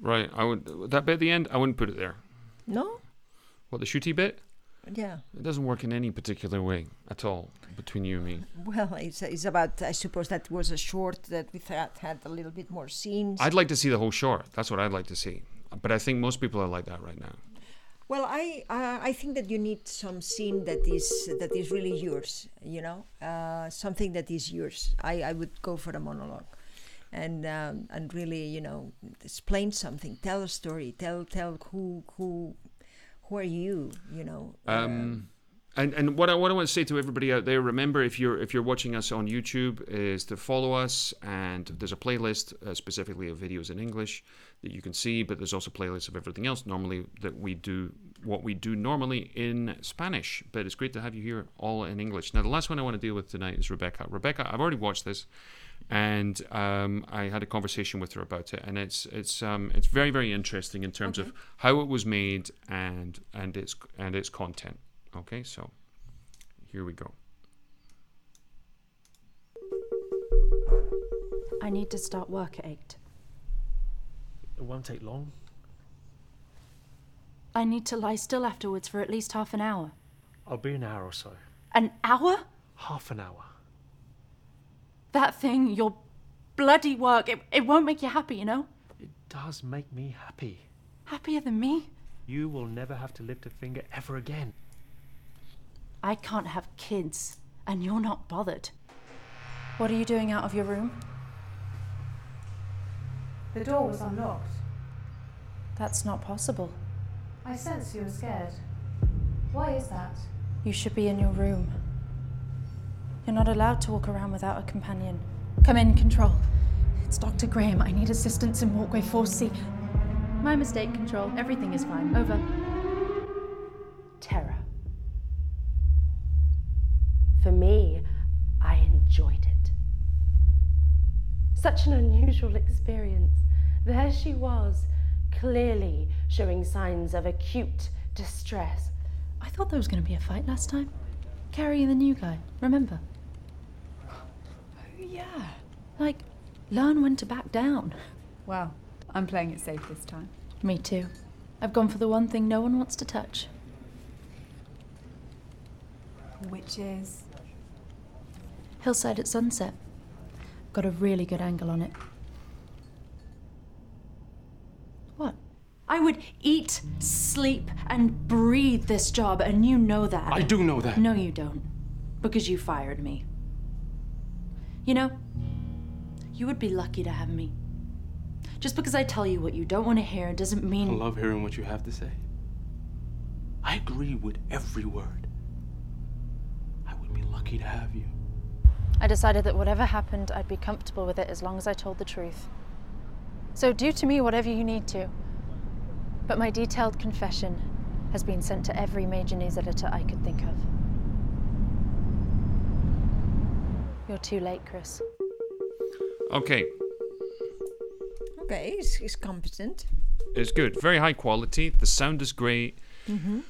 Right. I would that bit at the end. I wouldn't put it there. No? What the shooty bit? Yeah. It doesn't work in any particular way at all between you and me. Well, it's, it's about, I suppose that was a short that we thought had a little bit more scenes. I'd like to see the whole short. That's what I'd like to see. But I think most people are like that right now. Well, I uh, I think that you need some scene that is that is really yours. You know, uh, something that is yours. I, I would go for a monologue, and um, and really you know explain something, tell a story, tell tell who who who are you. You know. Um, and and what I what I want to say to everybody out there, remember if you're if you're watching us on YouTube, is to follow us. And there's a playlist uh, specifically of videos in English that you can see, but there's also playlists of everything else. Normally that we do what we do normally in Spanish, but it's great to have you here all in English. Now the last one I want to deal with tonight is Rebecca. Rebecca, I've already watched this. And um, I had a conversation with her about it, and it's it's um, it's very very interesting in terms of how it was made and and its and its content. Okay, so here we go. I need to start work at 8. It won't take long. I need to lie still afterwards for at least half an hour. I'll be an hour or so. An hour? Half an hour. That thing, your bloody work, it, it won't make you happy, you know? It does make me happy. Happier than me? You will never have to lift a finger ever again. I can't have kids, and you're not bothered. What are you doing out of your room? The door was unlocked. That's not possible. I sense you are scared. Why is that? You should be in your room. You're not allowed to walk around without a companion. Come in, Control. It's Dr. Graham. I need assistance in walkway 4C. My mistake, Control. Everything is fine. Over. Terror. For me, I enjoyed it. Such an unusual experience. There she was, clearly showing signs of acute distress. I thought there was going to be a fight last time. Carrie and the new guy, remember? Yeah. Like, learn when to back down. Well, I'm playing it safe this time. Me too. I've gone for the one thing no one wants to touch. Which is? Hillside at sunset. Got a really good angle on it. What? I would eat, sleep, and breathe this job, and you know that. I do know that. No, you don't. Because you fired me. You know, you would be lucky to have me. Just because I tell you what you don't want to hear doesn't mean. I love hearing what you have to say. I agree with every word. I would be lucky to have you. I decided that whatever happened, I'd be comfortable with it as long as I told the truth. So do to me whatever you need to. But my detailed confession has been sent to every major news editor I could think of. You're too late, Chris. Okay, Okay, he's, he's competent. it's good. Very high quality. The sound is great. Mm-hmm.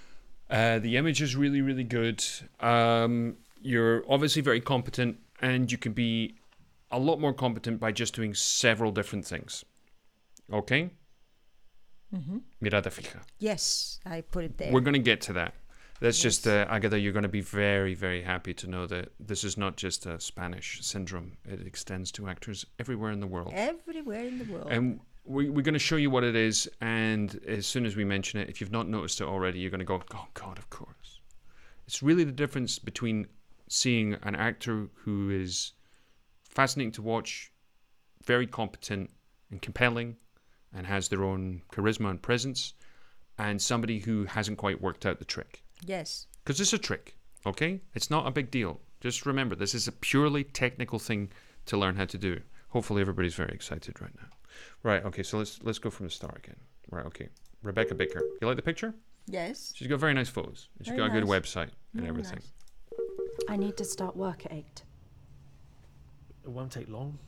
Uh, the image is really, really good. Um, you're obviously very competent, and you can be a lot more competent by just doing several different things. Okay? Mm-hmm. Mirada fija. Yes, I put it there. We're going to get to that. That's just, uh, Agatha, you're going to be very, very happy to know that this is not just a Spanish syndrome. It extends to actors everywhere in the world. Everywhere in the world. And we, we're going to show you what it is. And as soon as we mention it, if you've not noticed it already, you're going to go, oh, God, of course. It's really the difference between seeing an actor who is fascinating to watch, very competent and compelling, and has their own charisma and presence, and somebody who hasn't quite worked out the trick. Yes. Because it's a trick, okay? It's not a big deal. Just remember, this is a purely technical thing to learn how to do. Hopefully, everybody's very excited right now. Right. Okay. So let's let's go from the start again. Right. Okay. Rebecca Baker. You like the picture? Yes. She's got very nice photos. and She's Very got a good website and Very everything. I need to start work at 8. It won't take long.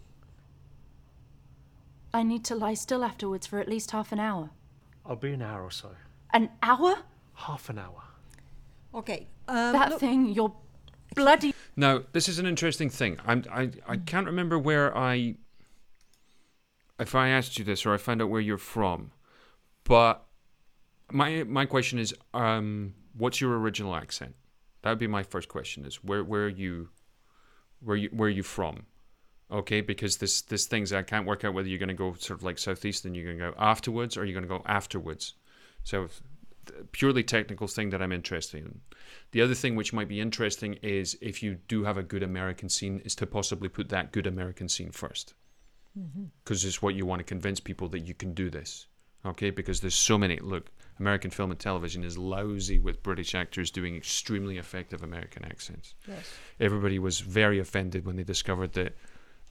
I need to lie still afterwards for at least half an hour. I'll be an hour or so. An hour? Half an hour. Okay. Um, that look- thing, your bloody. Now, this is an interesting thing. I'm, I I can't remember where I. If I asked you this or I found out where you're from, but my my question is, um, what's your original accent? That would be my first question. Is where where are you, where you where are you from? Okay, because this this things I can't work out whether you're going to go sort of like southeast and you're going to go afterwards or you're going to go afterwards. So th- purely technical thing that I'm interested in. The other thing which might be interesting is if you do have a good American scene, is to possibly put that good American scene first, mm-hmm. because it's what you want to convince people that you can do this. Okay, because there's so many. Look, American film and television is lousy with British actors doing extremely effective American accents. Yes. Everybody was very offended when they discovered that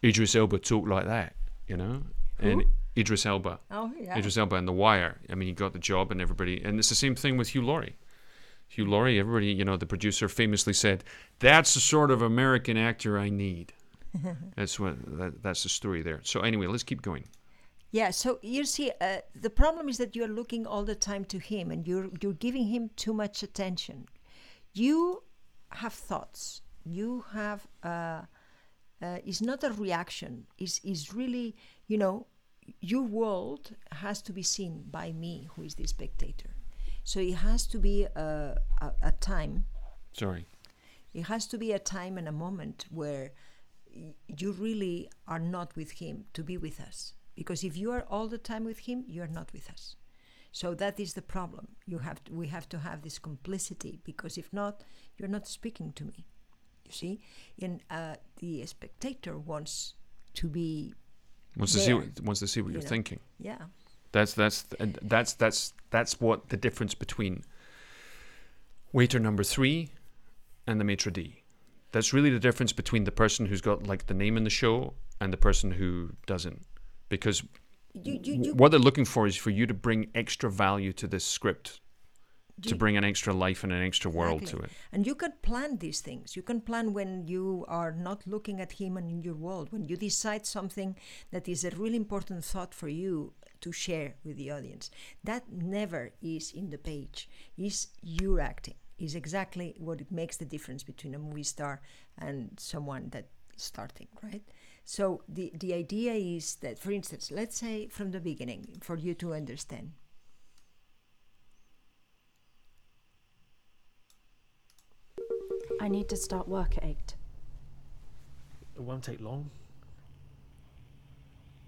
Idris Elba talked like that. You know, and Idris Elba. Oh, yeah. Idris Elba and The Wire. I mean, he got the job, and everybody. And it's the same thing with Hugh Laurie. Hugh Laurie, everybody, you know, the producer famously said, "That's the sort of American actor I need." *laughs* that's what. That, that's the story there. So anyway, let's keep going. Yeah, so you see, uh, the problem is that you are looking all the time to him, and you're you're giving him too much attention. You have thoughts. You have. Uh, uh, it's not a reaction. Is is really, you know, your world has to be seen by me, who is the spectator. So it has to be a, a, a time. Sorry. It has to be a time and a moment where y- you really are not with him to be with us. Because if you are all the time with him, you are not with us. So that is the problem. You have to, we have to have this complicity because if not, you're not speaking to me. You see, and uh, the spectator wants to be. Wants to see what, wants to see what you you're know. thinking. Yeah. That's that's and that's that's that's what the difference between waiter number three and the maitre d. That's really the difference between the person who's got like the name in the show and the person who doesn't, because You, you, you, what they're looking for is for you to bring extra value to this script, to bring an extra life and an extra world to it. And you can plan these things. You can plan when you are not looking at him and in your world, when you decide something that is a really important thought for you to share with the audience. That never is in the page. Is your acting. Is exactly what it makes the difference between a movie star and someone that is starting, right? So the, the idea is that, for instance, let's say from the beginning, for you to understand. I need to start work at 8. It won't take long.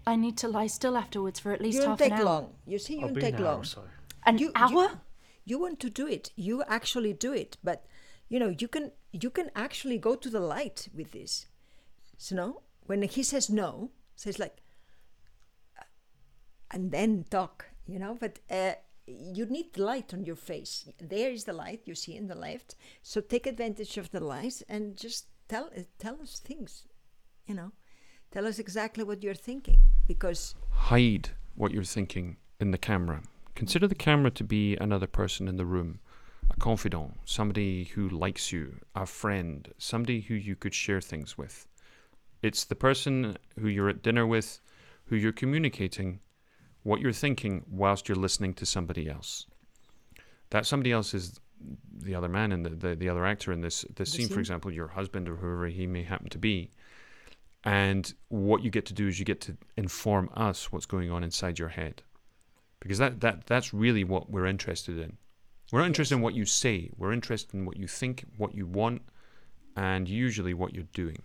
I need to lie still afterwards for at least you don't half take an hour. long. You see, you I'll don't be take an long. or so. An you, hour? You, you want to do it. You actually do it, but you know you can you can actually go to the light with this. So no, when he says no, says like, uh, and then talk. You know, but uh, you need the light on your face. There is the light you see in the left. So take advantage of the light and just tell uh, tell us things. You know, tell us exactly what you're thinking because hide what you're thinking in the camera. Consider the camera to be another person in the room, a confidant, somebody who likes you, a friend, somebody who you could share things with. It's the person who you're at dinner with, who you're communicating what you're thinking whilst you're listening to somebody else. That somebody else is the other man and the, the, the other actor in this this The scene, for example, your husband or whoever he may happen to be. And what you get to do is you get to inform us what's going on inside your head. Because that, that that's really what we're interested in. We're not interested in what you say. We're interested in what you think, what you want, and usually what you're doing.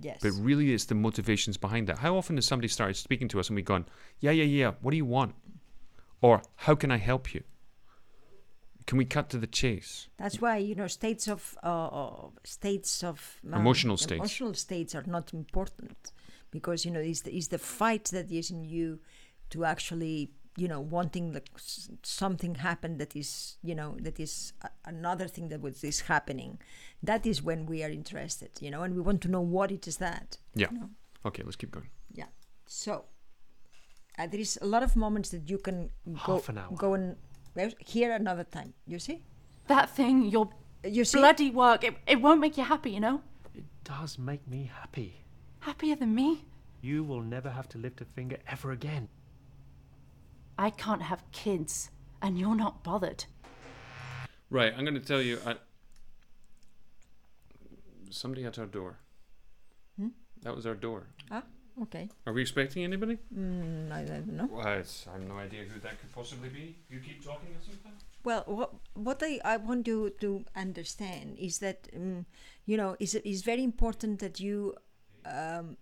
Yes. But really, it's the motivations behind that. How often has somebody started speaking to us and we've gone, yeah, yeah, yeah, what do you want? Or how can I help you? Can we cut to the chase? That's why you know states of uh, uh, states of um, Emotional states. Emotional states are not important because you know it's the, it's the fight that is in you to actually you know wanting the, s- something happen that is you know that is a, another thing that was is happening. That is when we are interested, you know, and we want to know what it is that. Yeah. You know? Okay, let's keep going. Yeah. So uh, there is a lot of moments that you can go Half an hour. go and well, here another time. You see. That thing, your You see. bloody work, it, it won't make you happy, you know? It does make me happy. Happier than me? You will never have to lift a finger ever again. I can't have kids, and you're not bothered. Right, I'm going to tell you. I, somebody at our door. Hmm? That was our door. Ah, okay. Are we expecting anybody? Mm, I don't know. Well, it's, I have no idea who that could possibly be. You keep talking or something? Well, what what I, I want you to understand is that um, you know is is very important that you um,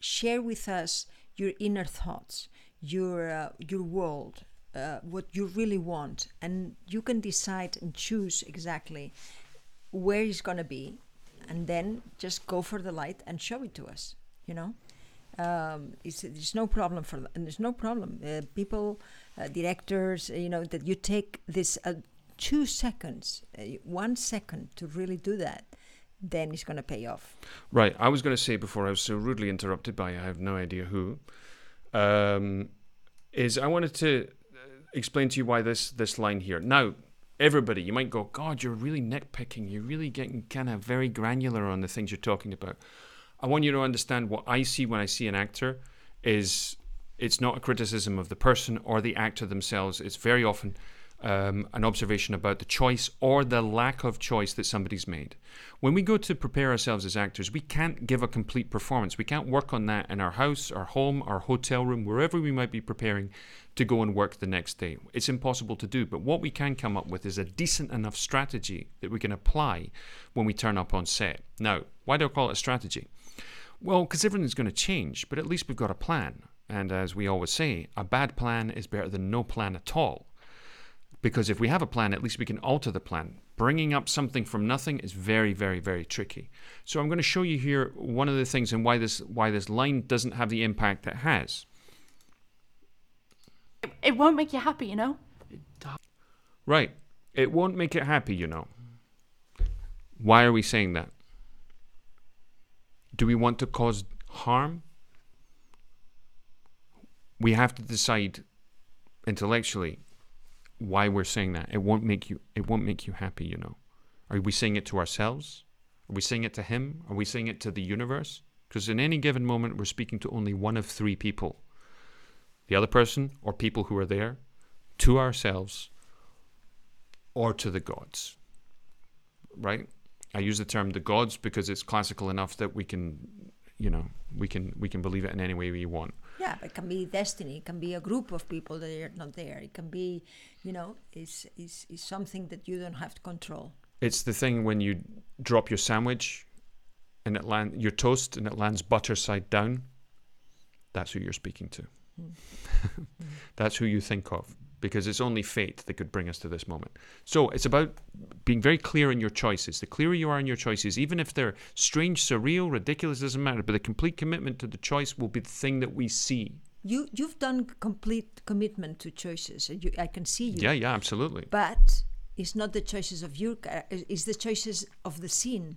share with us your inner thoughts, your uh, your world, uh, what you really want, and you can decide and choose exactly where it's gonna be, and then just go for the light and show it to us. You know. Um, it's, there's no problem for and there's no problem. Uh, people, uh, directors, you know, that you take this uh, two seconds, uh, one second to really do that, then it's going to pay off. Right. I was going to say before I was so rudely interrupted by I have no idea who. Um, is I wanted to uh, explain to you why this this line here. Now, everybody, you might go, God, you're really nitpicking. You're really getting kind of very granular on the things you're talking about. I want you to understand what I see when I see an actor is it's not a criticism of the person or the actor themselves. It's very often um, an observation about the choice or the lack of choice that somebody's made. When we go to prepare ourselves as actors, we can't give a complete performance. We can't work on that in our house, our home, our hotel room, wherever we might be preparing to go and work the next day. It's impossible to do. But what we can come up with is a decent enough strategy that we can apply when we turn up on set. Now, why do I call it a strategy? Well, because everything's going to change, but at least we've got a plan. And as we always say, a bad plan is better than no plan at all. Because if we have a plan, at least we can alter the plan. Bringing up something from nothing is very, very, very tricky. So I'm going to show you here one of the things and why this why this line doesn't have the impact it has. It won't make you happy, you know? Right. It won't make it happy, you know. Why are we saying that? Do we want to cause harm? We have to decide intellectually why we're saying that. It won't make you it won't make you happy, you know. Are we saying it to ourselves? Are we saying it to him? Are we saying it to the universe? Because in any given moment we're speaking to only one of three people. The other person or people who are there, to ourselves, or to the gods. Right? I use the term the gods because it's classical enough that we can, you know, we can we can believe it in any way we want. Yeah, it can be destiny. It can be a group of people that are not there. It can be, you know, is is is something that you don't have to control. It's the thing when you drop your sandwich, and it land your toast and it lands butter side down. That's who you're speaking to. Mm. *laughs* That's who you think of because it's only fate that could bring us to this moment. So it's about being very clear in your choices. The clearer you are in your choices, even if they're strange, surreal, ridiculous, doesn't matter. But the complete commitment to the choice will be the thing that we see. You you've done complete commitment to choices. and You, I can see you. Yeah, yeah, absolutely. But it's not the choices of your. Uh, it's the choices of the scene.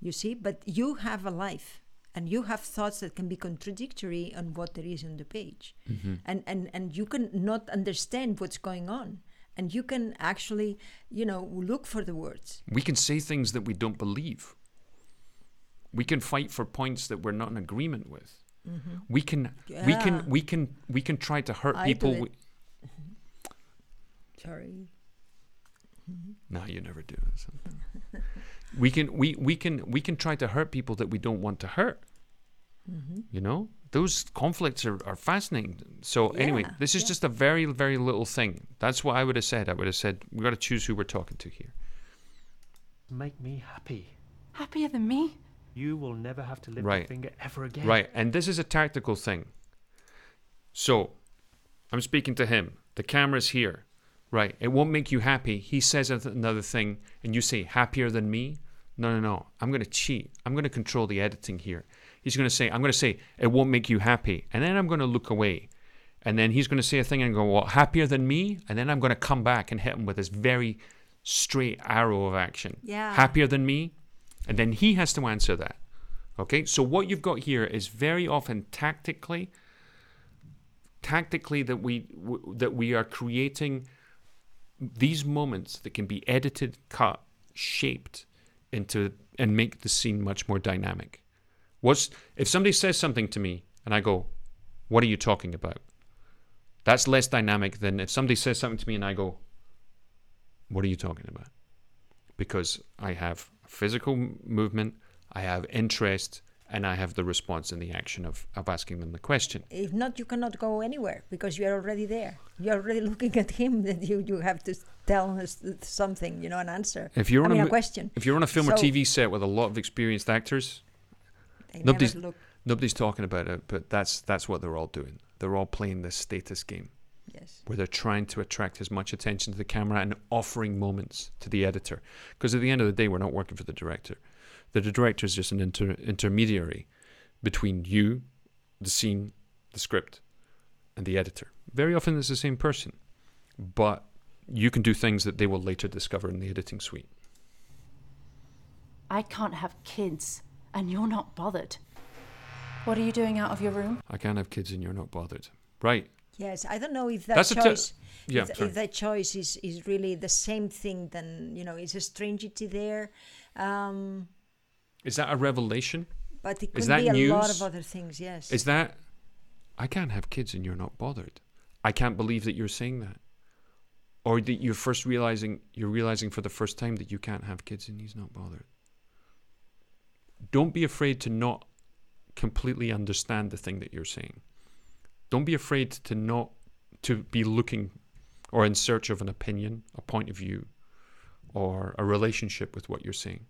You see, but you have a life. And you have thoughts that can be contradictory on what there is on the page, Mhm. and and and you can not understand what's going on, and you can actually, you know, look for the words. We can say things that we don't believe. We can fight for points that we're not in agreement with. Mhm. We can we can we can we can try to hurt I people. we- *laughs* Sorry. No, you never do. *laughs* That's something. we can we, we can we can try to hurt people that we don't want to hurt. Mhm. You know? Those conflicts are, are fascinating. So anyway, this is yeah. just a very, very little thing. That's what I would have said. I would have said we gotta choose who we're talking to here. Make me happy. Happier than me? You will never have to lift right. a finger ever again. Right. And this is a tactical thing. So I'm speaking to him. The camera's here. Right. It won't make you happy. He says another thing and you say happier than me. No, no, no. I'm going to cheat. I'm going to control the editing here. He's going to say, I'm going to say, it won't make you happy. And then I'm going to look away. And then he's going to say a thing and go, well, happier than me? And then I'm going to come back and hit him with this very straight arrow of action. Yeah. Happier than me? And then he has to answer that. Okay? So what you've got here is very often tactically tactically that we w- that we are creating these moments that can be edited, cut, shaped into and make the scene much more dynamic. What's if somebody says something to me and I go, "What are you talking about?" That's less dynamic than if somebody says something to me and I go, "What are you talking about?" Because I have physical movement, I have interest, and I have the response and the action of, of asking them the question. If not, you cannot go anywhere because you are already there. You are already *laughs* looking at him. That you you have to tell us something, you know, an answer. If you're I on mean, a, a question. if you're on a film or TV set with a lot of experienced actors, nobody's nobody's talking about it, but that's that's what they're all doing. They're all playing this status game. Yes. Where they're trying to attract as much attention to the camera and offering moments to the editor. Because at the end of the day, we're not working for the director. That the director is just an inter- intermediary between you, the scene, the script, and the editor. Very often it's the same person, but you can do things that they will later discover in the editing suite. I can't have kids, and you're not bothered. What are you doing out of your room? I can't have kids and you're not bothered. Right. Yes, I don't know if that That's a t- choice, yeah, if, if that choice is, is really the same thing. Then you know, is a strangity there, um, Is that a revelation? but it Is could that be a news? lot of other things. Yes. Is that I can't have kids and you're not bothered? I can't believe that you're saying that. Or that you're first realizing you're realizing for the first time that you can't have kids and he's not bothered. Don't be afraid to not completely understand the thing that you're saying. Don't be afraid to not to be looking or in search of an opinion, a point of view, or a relationship with what you're saying.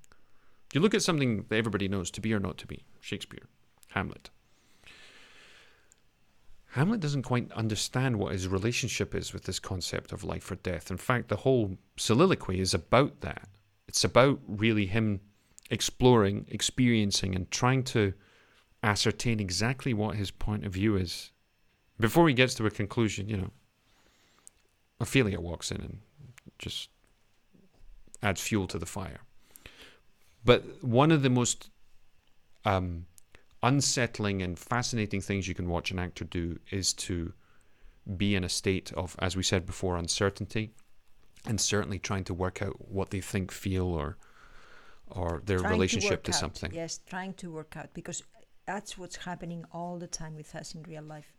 You look at something that everybody knows to be or not to be Shakespeare, Hamlet. Hamlet doesn't quite understand what his relationship is with this concept of life or death. In fact, the whole soliloquy is about that. It's about really him exploring, experiencing, and trying to ascertain exactly what his point of view is. Before he gets to a conclusion, you know, Ophelia walks in and just adds fuel to the fire. But one of the most um, unsettling and fascinating things you can watch an actor do is to be in a state of, as we said before, uncertainty, and certainly trying to work out what they think, feel, or or their Trying relationship to out, something. Yes, trying to work out because that's what's happening all the time with us in real life.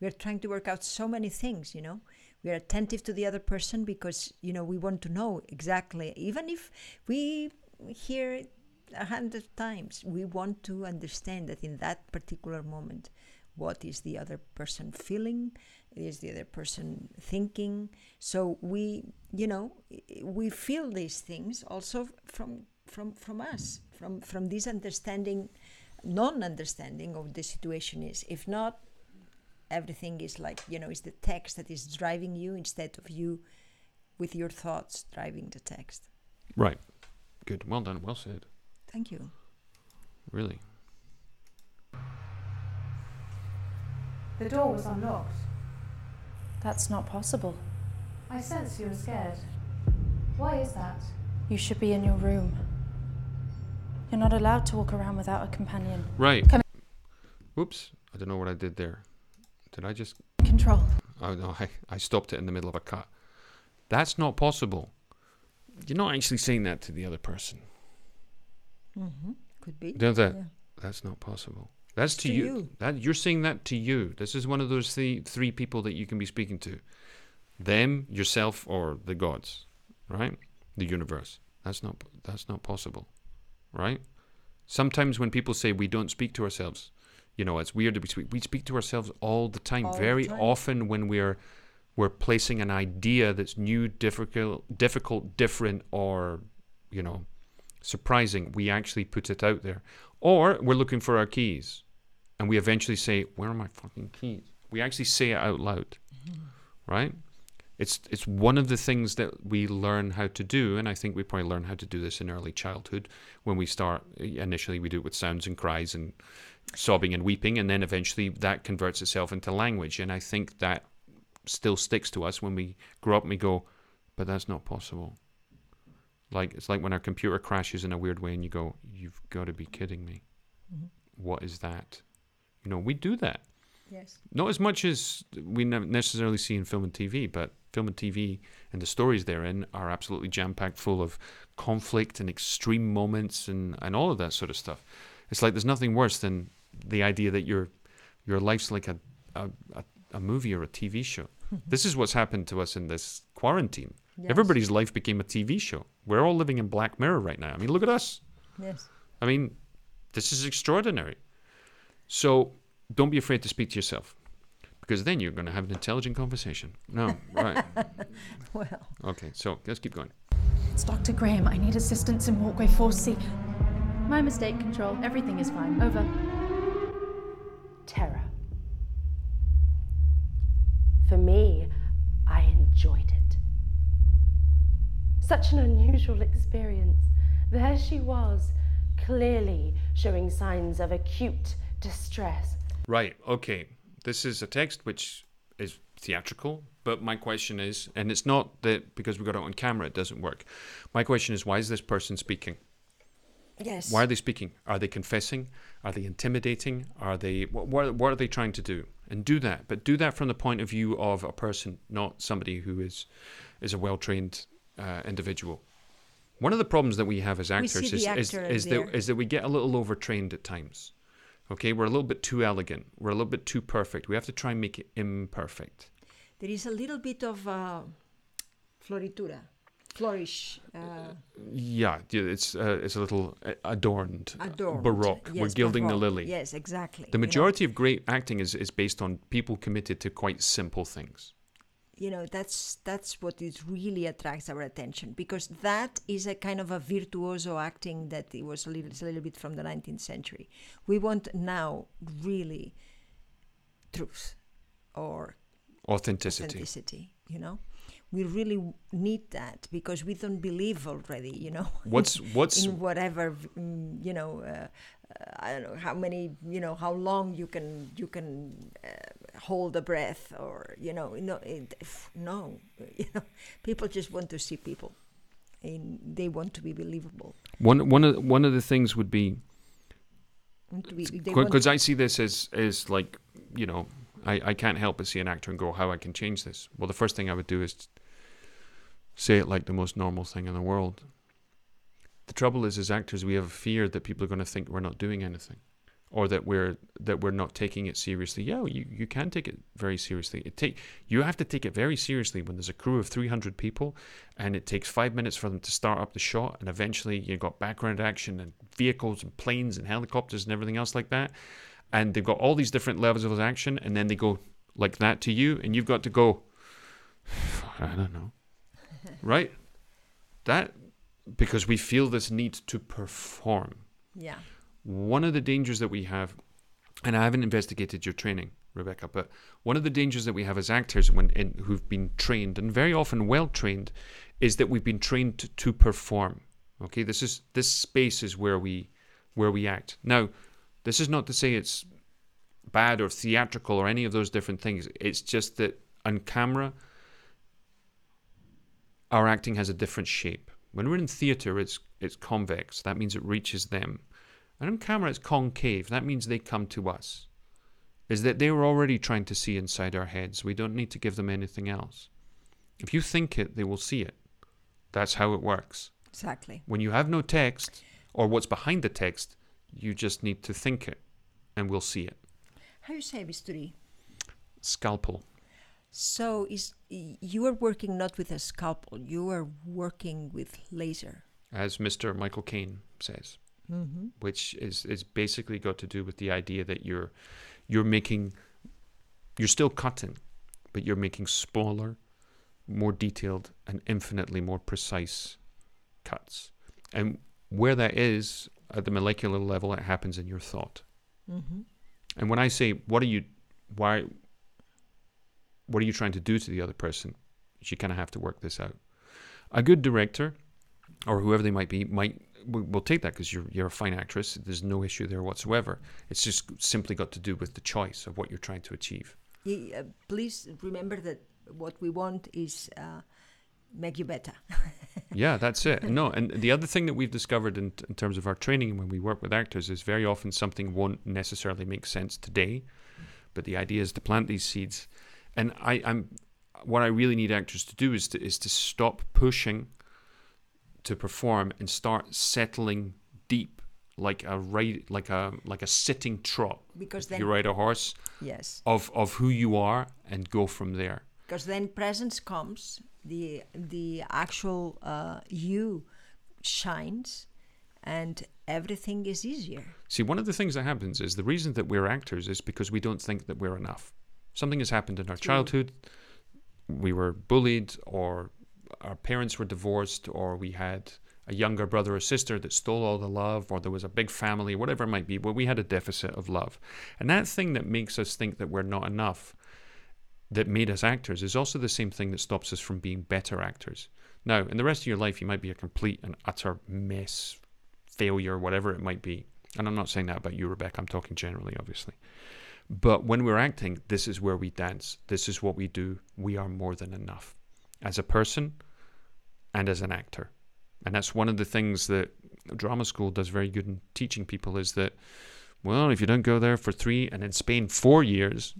We are trying to work out so many things, you know. We are attentive to the other person because, you know, we want to know exactly, even if we hear a hundred times, we want to understand that in that particular moment, what is the other person feeling? Is the other person thinking? So we, you know, we feel these things also from from from us, from from this understanding, non-understanding of the situation is. If not, everything is like you know, it's the text that is driving you instead of you, with your thoughts driving the text. Right. Good. Well done. Well said. Thank you. Really. The door was unlocked. That's not possible. I sense you are scared. Why is that? You should be in your room. You're not allowed to walk around without a companion. Right. Come Whoops. I don't know what I did there. Did I just. Control. Oh, no. I, I stopped it in the middle of a cut. That's not possible. You're not actually saying that to the other person. Mm-hmm. Could be. Know that? Yeah. That's not possible. That's to, To you. you. That you're saying that to you. This is one of those three three people that you can be speaking to. Them, yourself, or the gods, right? The universe. That's not that's not possible, right? Sometimes when people say we don't speak to ourselves, you know, it's weird that we speak. We speak to ourselves all the time. All the Very time. often when we're we're placing an idea that's new, difficult, difficult, different, or you know, surprising, we actually put it out there. Or we're looking for our keys and we eventually say, Where are my fucking keys? We actually say it out loud. Mm-hmm. Right? It's it's one of the things that we learn how to do, and I think we probably learn how to do this in early childhood when we start initially we do it with sounds and cries and sobbing and weeping, and then eventually that converts itself into language. And I think that still sticks to us when we grow up and we go, But that's not possible. Like it's like when our computer crashes in a weird way and you go, You've got to be kidding me. Mhm. What is that? You know, we do that. Yes. Not as much as we necessarily see in film and TV, but film and TV and the stories therein are absolutely jam packed full of conflict and extreme moments and, and all of that sort of stuff. It's like there's nothing worse than the idea that you're Your life's like a a, a, a movie or a TV show. Mm-hmm. this is what's happened to us in this quarantine. Yes. Everybody's life became a TV show. We're all living in Black Mirror right now. I mean, look at us. Yes. I mean, this is extraordinary. So don't be afraid to speak to yourself because then you're going to have an intelligent conversation. No, right. *laughs* well. Okay, so let's keep going. It's Dr. Graham. I need assistance in walkway 4C. My mistake, Control. Everything is fine. Over. Terror. For me, I enjoyed it. Such an unusual experience. There she was, clearly showing signs of acute distress. Right, okay. This is a text which is theatrical, but my question is, and it's not that because we got it on camera it doesn't work. My question is, why is this person speaking? Yes. Why are they speaking? Are they confessing? Are they intimidating? Are they what, what, what are they trying to do? And do that, but do that from the point of view of a person, not somebody who is is a well trained uh, individual. One of the problems that we have as actors is the is, is that is that we get a little overtrained at times. Okay, we're a little bit too elegant. We're a little bit too perfect. We have to try and make it imperfect. There is a little bit of uh, floritura, flourish. Uh, Yeah, it's uh, it's a little uh, adorned, uh, Adorned, baroque. We're yes, gilding the baroque. lily. Yes, exactly, The you know. majority of great acting is, is based on people committed to quite simple things. you know that's that's what it really attracts our attention because that is a kind of a virtuoso acting that it was a little, it's a little bit from the 19th century we want now really truth or Authenticity. authenticity you know we really need that because we don't believe already you know *laughs* What's- what's- in whatever mm, you know uh, uh, i don't know how many you know how long you can you can uh, hold a breath or you know no it, no *laughs* you know people just want to see people and they want to be believable One one of one of the things would be Want to be- they want- because I see this as as like you know I, I can't help but see an actor and go how I can change this. Well, the first thing I would do is say it like the most normal thing in the world. The trouble is, as actors, we have a fear that people are going to think we're not doing anything, or that we're that we're not taking it seriously. Yeah, you, you can take it very seriously. It take you have to take it very seriously when there's a crew of 300 people, and it takes five minutes for them to start up the shot, and eventually you've got background action and vehicles and planes and helicopters and everything else like that, and they've got all these different levels of action, and then they go like that to you, and you've got to go. *sighs* I don't know, right? That because we feel this need to perform. yeah One of the dangers that we have, and I haven't investigated your training, Rebecca, but one of the dangers that we have as actors when in, who've been trained and very often well trained, is that we've been trained to, to perform. Okay, this is this space is where we where we act. Now, this is not to say it's bad or theatrical or any of those different things. It's just that on camera, our acting has a different shape. When we're in theatre, it's it's convex. That means it reaches them. And on camera, it's concave. That means they come to us. Is that they were already trying to see inside our heads. We don't need to give them anything else. If you think it, they will see it. That's how it works. Exactly. When you have no text or what's behind the text, you just need to think it and we'll see it. how you say bisturi Scalpel. So is you are working not with a scalpel you are working with laser as Mr. Michael Caine says, Mhm. which is is basically got to do with the idea that you're you're making you're still cutting, but you're making smaller, more detailed, and infinitely more precise cuts. And where that is at the molecular level, it happens in your thought. Mhm. And when I say, "What are you? Why? What are you trying to do to the other person?" You kind of have to work this out. A good director or whoever they might be might will take that because you're you're a fine actress. There's no issue there whatsoever. It's just simply got to do with the choice of what you're trying to achieve. Y- uh, please remember that what we want is uh, make you better *laughs* yeah, that's it. No, and the other thing that we've discovered in, in terms of our training when we work with actors is very often something won't necessarily make sense today, but the idea is to plant these seeds. And I, I'm what I really need actors to do is to is to stop pushing to perform and start settling deep like a ride, like a like a sitting trot. Because then- you ride a horse, Yes. of of who you are and go from there. because then presence comes the the actual uh, you shines and everything is easier See, one of the things that happens is the reason that we're actors is because we don't think that we're enough. Something has happened in our hmm. childhood. We were bullied, or our parents were divorced, or we had a younger brother or sister that stole all the love, or there was a big family, whatever it might be, but we had a deficit of love. And that thing that makes us think that we're not enough, that made us actors, is also the same thing that stops us from being better actors. Now, in the rest of your life, you might be a complete and utter mess, failure, whatever it might be. And I'm not saying that about you, Rebecca. I'm talking generally, obviously. But when we're acting, this is where we dance. This is what we do. We are more than enough as a person and as an actor. And that's one of the things that drama school does very good in teaching people is that, well, if you don't go there for three and in Spain four years,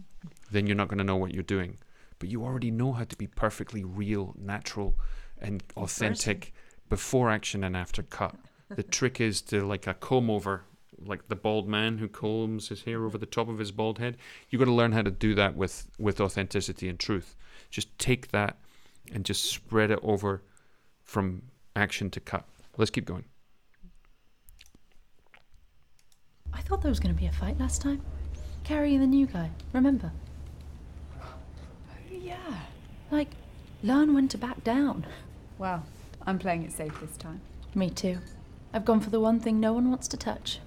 then you're not going to know what you're doing. But you already know how to be perfectly real, natural, and authentic before action and after cut. the trick is to like a comb over, like the bald man who combs his hair over the top of his bald head. you've got to learn how to do that with with authenticity and truth. Just take that and just spread it over from action to cut. Let's keep going. I thought there was going to be a fight last time. Carrie and the new guy, remember? Oh, yeah. Like, learn when to back down. Well, I'm playing it safe this time. Me too. I've gone for the one thing no one wants to touch.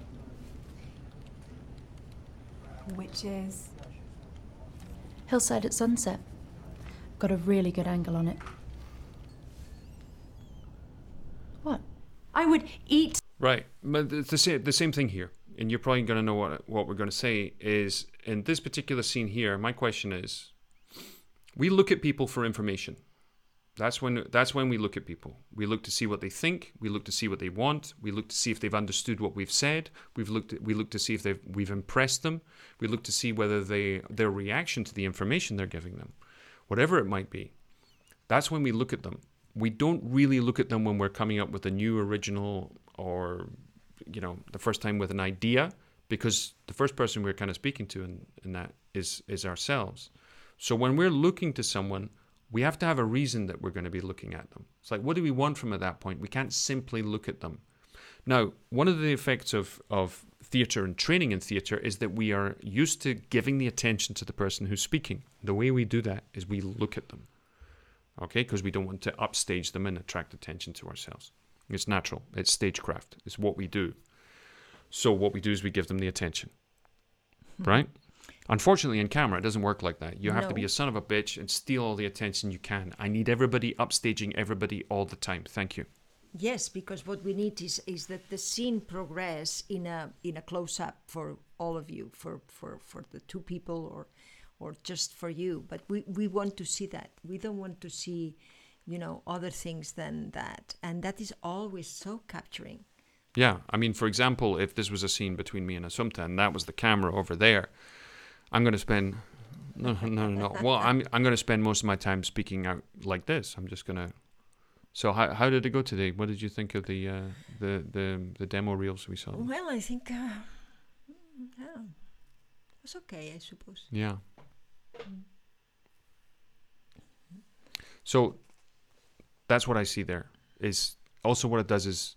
Which is. Hillside at sunset. Got a really good angle on it. What? I would eat. Right, but it's the same the same thing here, and you're probably going to know what what we're going to say is in this particular scene here. My question is, we look at people for information. That's when that's when we look at people. We look to see what they think. We look to see what they want. We look to see if they've understood what we've said. We've looked at, we look to see if they've we've impressed them. We look to see whether they their reaction to the information they're giving them, whatever it might be. That's when we look at them. We don't really look at them when we're coming up with a new original or you know the first time with an idea because the first person we're kind of speaking to in, in that is is ourselves. So when we're looking to someone, we have to have a reason that we're going to be looking at them. It's like, what do we want from at that point? We can't simply look at them. Now, one of the effects of, of theatre and training in theatre is that we are used to giving the attention to the person who's speaking. The way we do that is we look at them, okay? Because we don't want to upstage them and attract attention to ourselves. It's natural, it's stagecraft, it's what we do. So, what we do is we give them the attention, right? Unfortunately, in camera, it doesn't work like that. You have to be a son of a bitch and steal all the attention you can. I need everybody upstaging everybody all the time. Thank you. yes because what we need is is that the scene progress in a in a close up for all of you for for for the two people or or just for you but we we want to see that we don't want to see you know other things than that and that is always so capturing Yeah, I mean, for example, if this was a scene between me and Assumpta and that was the camera over there, I'm going to spend *laughs* no, no, no, no. Well, I'm I'm going to spend most of my time speaking out like this. I'm just going to. So how how did it go today? What did you think of the uh, the the the demo reels we saw? well i think uh, yeah it's okay i suppose Yeah. So that's what I see there. Is also what it does is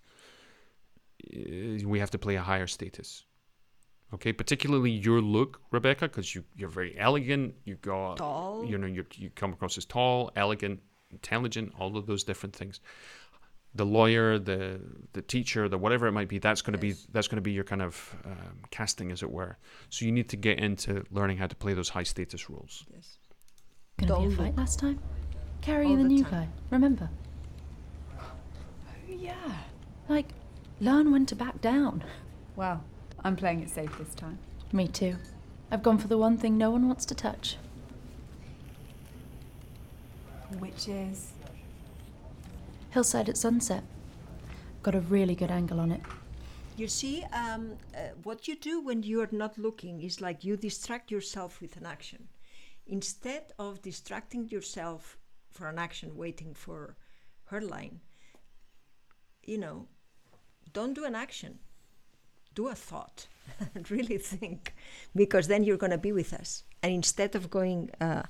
uh, we have to play a higher status. Okay, particularly your look, Rebecca, because you you're very elegant. You got Tall. You know, you you come across as tall, elegant, intelligent, all of those different things. The lawyer, the the teacher, the whatever it might be, that's going to be that's going to be your kind of um, casting, as it were. So you need to get into learning how to play those high status roles. yes Gonna be a fight look. last time. Carrie All and the the new time. guy, remember? Oh yeah. Like, learn when to back down. Well, I'm playing it safe this time. Me too. I've gone for the one thing no one wants to touch. Which is. Hillside at sunset. Got a really good angle on it. You see, um, uh, what you do when you're not looking is like you distract yourself with an action. Instead of distracting yourself for an action, waiting for her line, you know, don't do an action. Do a thought, *laughs* and really think, because then you're going to be with us. And instead of going, uh,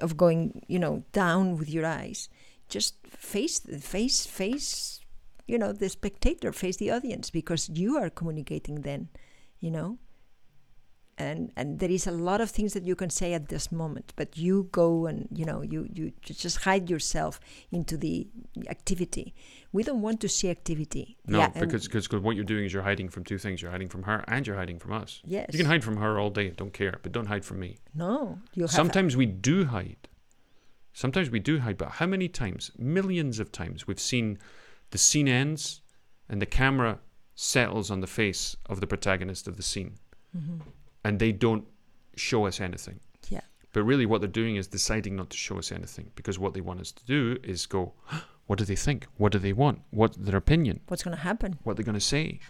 of going, you know, down with your eyes, just face, the face, face, you know, the spectator, face the audience, because you are communicating then, you know. And and there is a lot of things that you can say at this moment, but you go and you know you you just hide yourself into the activity. We don't want to see activity. No, Yeah, because because what you're doing is you're hiding from two things. You're hiding from her and you're hiding from us. Yes. You can hide from her all day, don't care, but don't hide from me. No, you Sometimes we do hide. Sometimes we do hide, but how many times, millions of times, we've seen the scene ends and the camera settles on the face of the protagonist of the scene Mhm. And they don't show us anything. Yeah. But really, what they're doing is deciding not to show us anything because what they want us to do is go, *gasps* what do they think? What do they want? What's their opinion? What's going to happen? What they're going to say?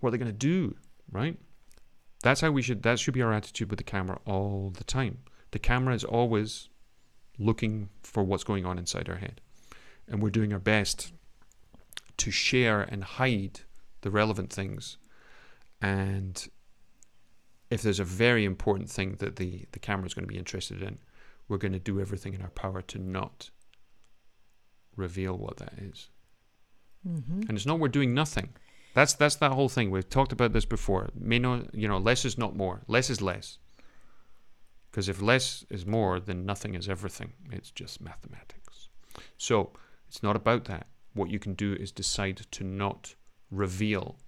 What they're going to do? Right? That's how we should. That should be our attitude with the camera all the time. The camera is always looking for what's going on inside our head, and we're doing our best to share and hide the relevant things. And if there's a very important thing that the the camera is going to be interested in, we're going to do everything in our power to not reveal what that is. Mhm. And it's not we're doing nothing. That's that's that whole thing. We've talked about this before. May not, you know, less is not more. Less is less. Because if less is more, then nothing is everything. It's just mathematics. So it's not about that. What you can do is decide to not reveal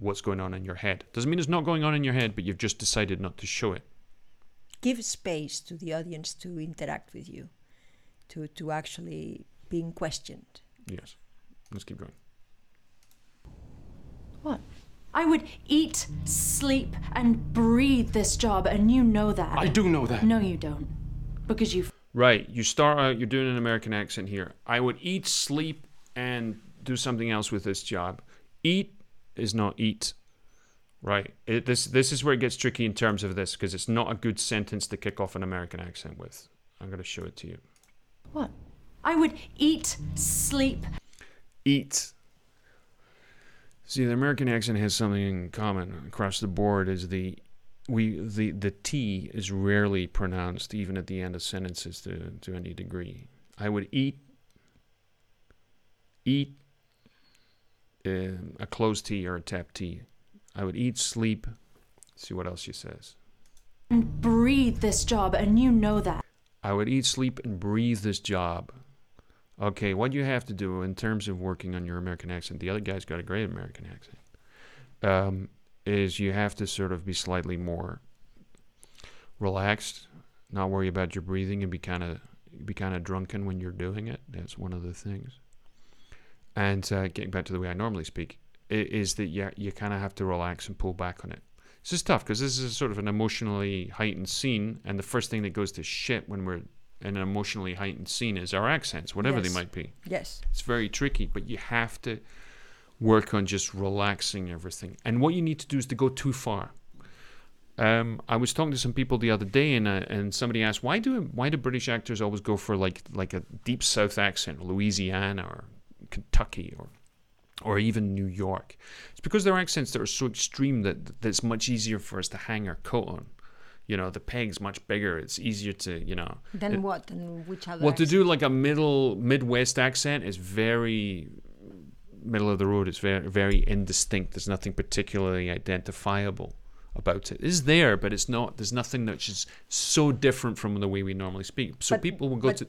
what's going on in your head. Doesn't mean it's not going on in your head, but you've just decided not to show it. give space to the audience to interact with you, to to actually being questioned. Yes. Let's keep going. What? I would eat, sleep, and breathe this job, and you know that. I do know that. No, you don't. Because you Right. You start out, you're doing an American accent here. I would eat, sleep, and do something else with this job. Eat is not eat. Right. It, this this is where it gets tricky in terms of this because it's not a good sentence to kick off an American accent with. I'm going to show it to you. What? I would eat, sleep. Eat. See, the American accent has something in common across the board. Is the we the the T is rarely pronounced even at the end of sentences to to any degree. I would eat eat a closed T or a tap T. I would eat, sleep. See what else she says. And breathe this job, and you know that. I would eat, sleep, and breathe this job. Okay, what you have to do in terms of working on your American accent, the other guy's got a great American accent, um, is you have to sort of be slightly more relaxed, not worry about your breathing, and be kind of be kind of drunken when you're doing it. That's one of the things. And uh, getting back to the way I normally speak, is that you you kind of have to relax and pull back on it. This is tough because this is sort of an emotionally heightened scene, and the first thing that goes to shit when we're in an emotionally heightened scene is our accents, whatever Yes. they might be. Yes. It's very tricky, but you have to work on just relaxing everything. And what you need to do is to go too far. Um, I was talking to some people the other day, and uh, and somebody asked why do why do British actors always go for like like a deep South accent, Louisiana or Kentucky or or even New York? It's because their accents that are so extreme that that it's much easier for us to hang our coat on. You know, the peg's much bigger. It's easier to you know. Then it- what? And which other? well, to do like a middle Midwest accent is very middle of the road. It's very very indistinct. There's nothing particularly identifiable about it. It's there, but it's not. There's nothing that's just so different from the way we normally speak. So But- people will go but- to.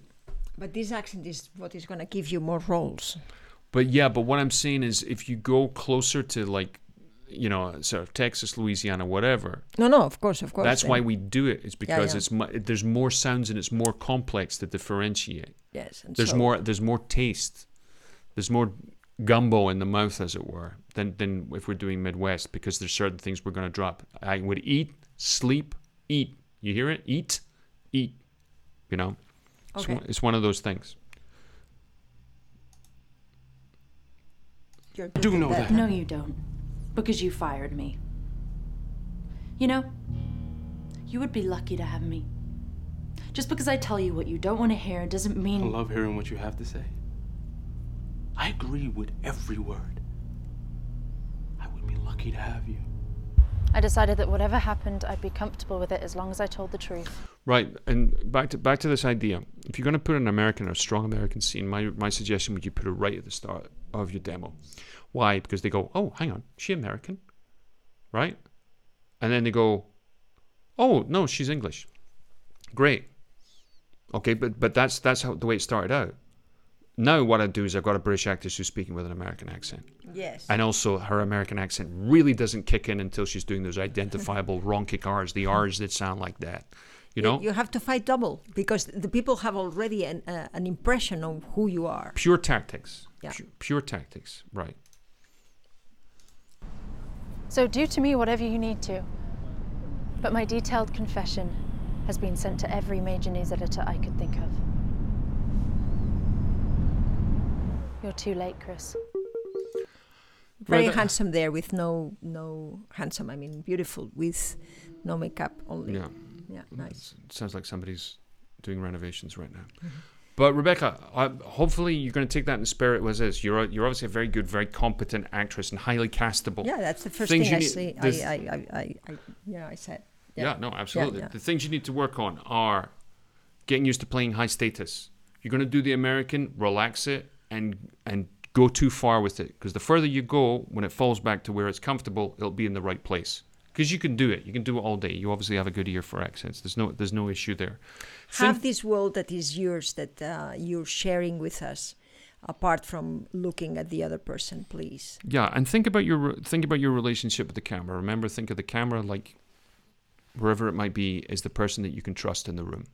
But this accent is what is going to give you more roles. But yeah, but what I'm saying is, if you go closer to like, you know, sort of Texas, Louisiana, whatever. No, no, of course, of course. That's why we do it. it. Is because yeah. it's mu- there's more sounds and it's more complex to differentiate. Yes, and there's so- more there's more taste. There's more gumbo in the mouth, as it were, than than if we're doing Midwest because there's certain things we're going to drop. I would eat, sleep, eat. You hear it? Eat, eat. You know, it's, Okay. one, it's one of those things. You're do know that. No, you don't. Because you fired me. You know, you would be lucky to have me. Just because I tell you what you don't want to hear doesn't I mean. love hearing what you have to say. I agree with every word. I would be lucky lucky to have you. I decided that whatever happened, I'd be comfortable with it as long as I told the truth. Right, and back to back to this idea. If you're going to put an American or a strong American scene, my my suggestion would you put it right at the start of your demo. Why? Because they go, oh, hang on, she American, right? And then they go, oh no, she's English. Great. Okay, but but that's that's how the way it started out. Now what I do is I've got a British actress who's speaking with an American accent. Yes. And also her American accent really doesn't kick in until she's doing those identifiable *laughs* wrong kick R's, the R's that sound like that. You know? You have to fight double because the people have already an, uh, an impression of who you are. Pure tactics. Yeah. Pu- pure tactics. Right. So do to me whatever you need to. But my detailed confession has been sent to every major news editor I could think of. You're too late, Chris. Very Right, handsome there with no no handsome. I mean beautiful with no makeup only. Yeah. Yeah. Nice. It sounds like somebody's doing renovations right now. Mm-hmm. But Rebecca, I, hopefully you're going to take that in spirit as this. You're you're obviously a very good, very competent actress and highly castable. Yeah, that's the first Things thing I you see. need- I, I, I, I, I, yeah, I said. Yeah, no, absolutely. yeah. The things you need to work on are getting used to playing high status. You're going to do the American, relax it, and and go too far with it. Because the further you go, when it falls back to where it's comfortable, it'll be in the right place. Because you can do it. You can do it all day. You obviously have a good ear for accents. There's no there's no issue there. Have this world that is yours that uh, you're sharing with us, apart from looking at the other person, please. Yeah, and think about your think about your relationship with the camera. Remember, think of the camera like wherever it might be is the person that you can trust in the room.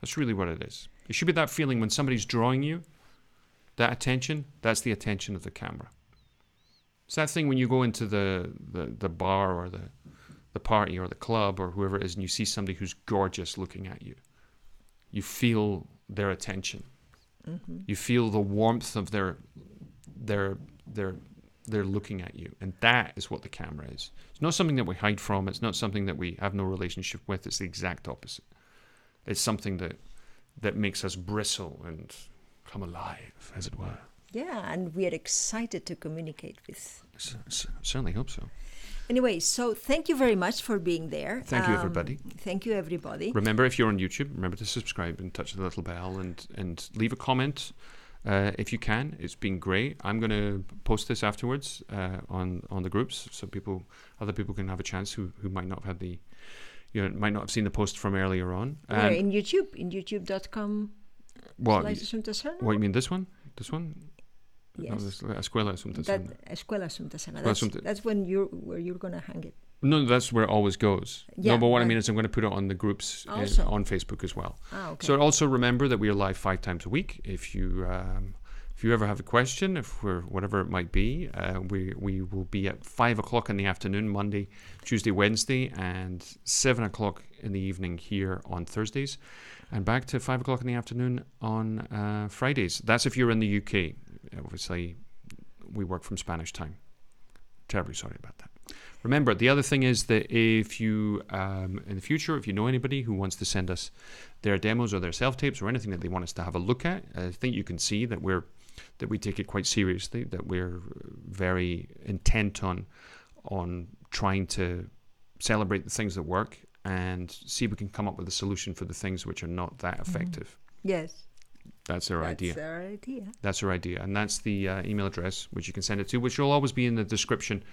That's really what it is. It should be that feeling when somebody's drawing you, that attention. That's the attention of the camera. It's that thing when you go into the, the, the bar or the the party or the club or whoever it is, and you see somebody who's gorgeous looking at you. You feel their attention. Mhm. You feel the warmth of their their their they're looking at you, and that is what the camera is. It's not something that we hide from. It's not something that we have no relationship with. It's the exact opposite. It's something that that makes us bristle and come alive, as it were. Yeah, and we are excited to communicate with. S- s- certainly hope so. Anyway, so thank you very much for being there. Thank you, Um, everybody. Thank you, everybody. Remember, if you're on YouTube, remember to subscribe and touch the little bell and and leave a comment uh, if you can. It's been great. I'm going to post this afterwards uh, on on the groups so people, other people can have a chance who who might not have had the, you know, might not have seen the post from earlier on. Where And- in YouTube, in youtube.com. what? slash Assumpta Serna? What you mean? This one? This one? No, Yes. this, Escuela Assumpta That. Escuela Assumpta. That's, Assumpta- that's when you're where you're gonna hang it. No, that's where it always goes. Yeah, no, but what I mean is I'm going to put it on the groups uh, Also. on Facebook as well. Ah, okay. So also remember that we are live five times a week. If you um, if you ever have a question, if we're whatever it might be, uh, we we will be at five o'clock in the afternoon, Monday, Tuesday, Wednesday, and seven o'clock in the evening here on Thursdays, and back to five o'clock in the afternoon on uh, Fridays. That's if you're in the UK. Obviously, we work from Spanish time. Terribly sorry about that. Remember, the other thing is that if you, um, in the future, if you know anybody who wants to send us their demos or their self tapes or anything that they want us to have a look at, I think you can see that we're that we take it quite seriously, that we're very intent on on trying to celebrate the things that work and see if we can come up with a solution for the things which are not that effective. Yes. That's our idea. That's our idea. That's our idea. And that's the uh, email address which you can send it to, which will always be in the description,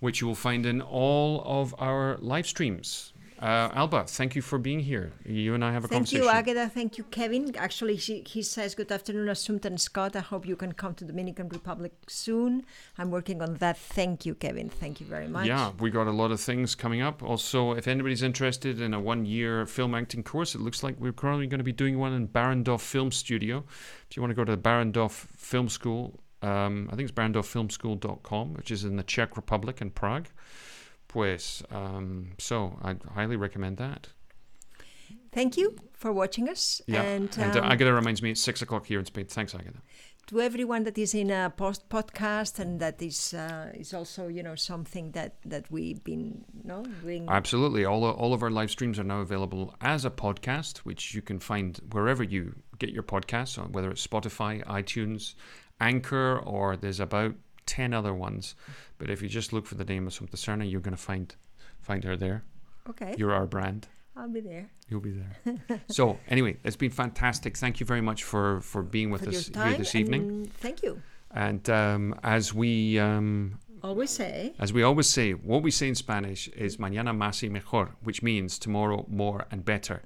which you will find in all of our live streams. Uh, Alba, thank you for being here. You and I have a Thank conversation. Thank you, Agatha. Thank you, Kevin. Actually, he, he says, Good afternoon, Assumpta and Scott. I hope you can come to the Dominican Republic soon. I'm working on that. Thank you, Kevin. Thank you very much. Yeah, we got a lot of things coming up. Also, if anybody's interested in a one year film acting course, it looks like we're currently going to be doing one in Barrandov Film Studio. If you want to go to the Barrandov Film School, um, I think it's barrandovfilmschool.com, which is in the Czech Republic in Prague. Pues, um, so I highly recommend that. Thank you for watching us. Yeah, And, and, uh, um, Agatha reminds me it's six o'clock here in Spain. Thanks, Agatha. to everyone that is in a post podcast and that is uh, is also you know something that that we've been no doing Absolutely. All, all of our live streams are now available as a podcast, which you can find wherever you get your podcasts, whether it's Spotify, iTunes, Anchor, or there's about ten other ones, but if you just look for the name of Assumpta Serna, you're going to find find her there. Okay. You're our brand. I'll be there. You'll be there. *laughs* so anyway, it's been fantastic. Thank you very much for for being with For us here this evening. Thank you. And um, as we um, Always say. as we always say, what we say in Spanish is mañana más y mejor, which means tomorrow more and better.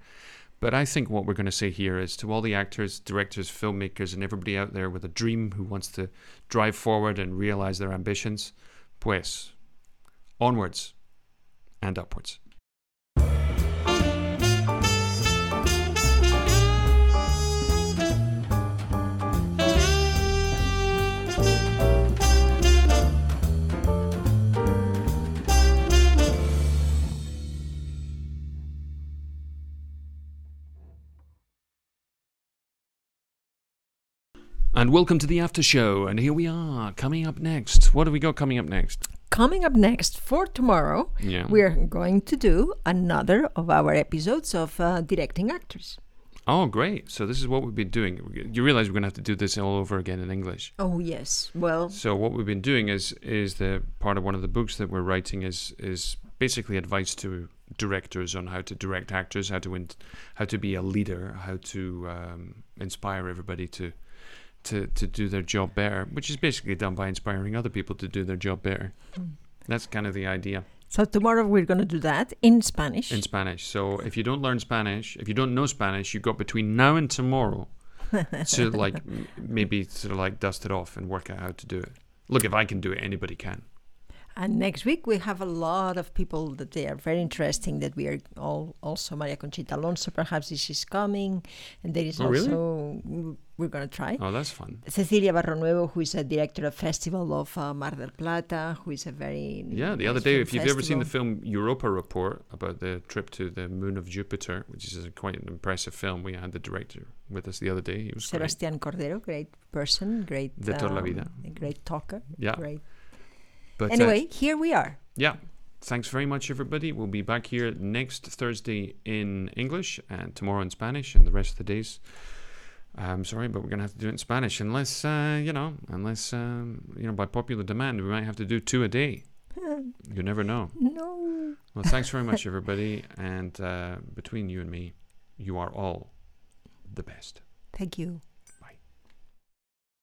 But I think what we're going to say here is to all the actors, directors, filmmakers, and everybody out there with a dream who wants to drive forward and realize their ambitions, pues, onwards and upwards. And welcome to the after show. And here we are, coming up next. What have we got coming up next? Coming up next for tomorrow, Yeah. we're going to do another of our episodes of uh, Directing Actors. Oh, great. So this is what we've been doing. You realize we're going to have to do this all over again in English. Oh, yes. Well, So what we've been doing is is the part of one of the books that we're writing is is basically advice to directors on how to direct actors, how to in, how to be a leader, how to um, inspire everybody to to to do their job better, which is basically done by inspiring other people to do their job better. Mm. That's kind of the idea so tomorrow we're going to do that in Spanish. in Spanish. So if you don't learn Spanish, if you don't know Spanish, you've got between now and tomorrow *laughs* to like m- maybe sort of like dust it off and work out how to do it. Look, if I can do it, anybody can. And next week we have a lot of people that they are very interesting. That we are all also Maria Conchita Alonso. Perhaps this is coming, and there is Oh, also w- we're gonna try. Oh, that's fun. Cecilia Barrionuevo, who is a director of Festival of uh, Mar del Plata, who is a very Yeah, the other day, if you've ever seen the film Europa Report about the trip to the moon of Jupiter, which is a quite an impressive film, we had the director with us the other day. He was. Sebastián Cordero, great person, great De toda la um, vida. great talker. Yeah. great. But uh, anyway, here we are. yeah, thanks very much, everybody. We'll be back here next Thursday in English and tomorrow in Spanish, and the rest of the days. I'm sorry, but we're gonna have to do it in Spanish, unless uh, you know, unless um, you know, by popular demand, we might have to do two a day. *laughs* You never know. No. Well, thanks very much, everybody. And uh, between you and me, you are all the best. Thank you.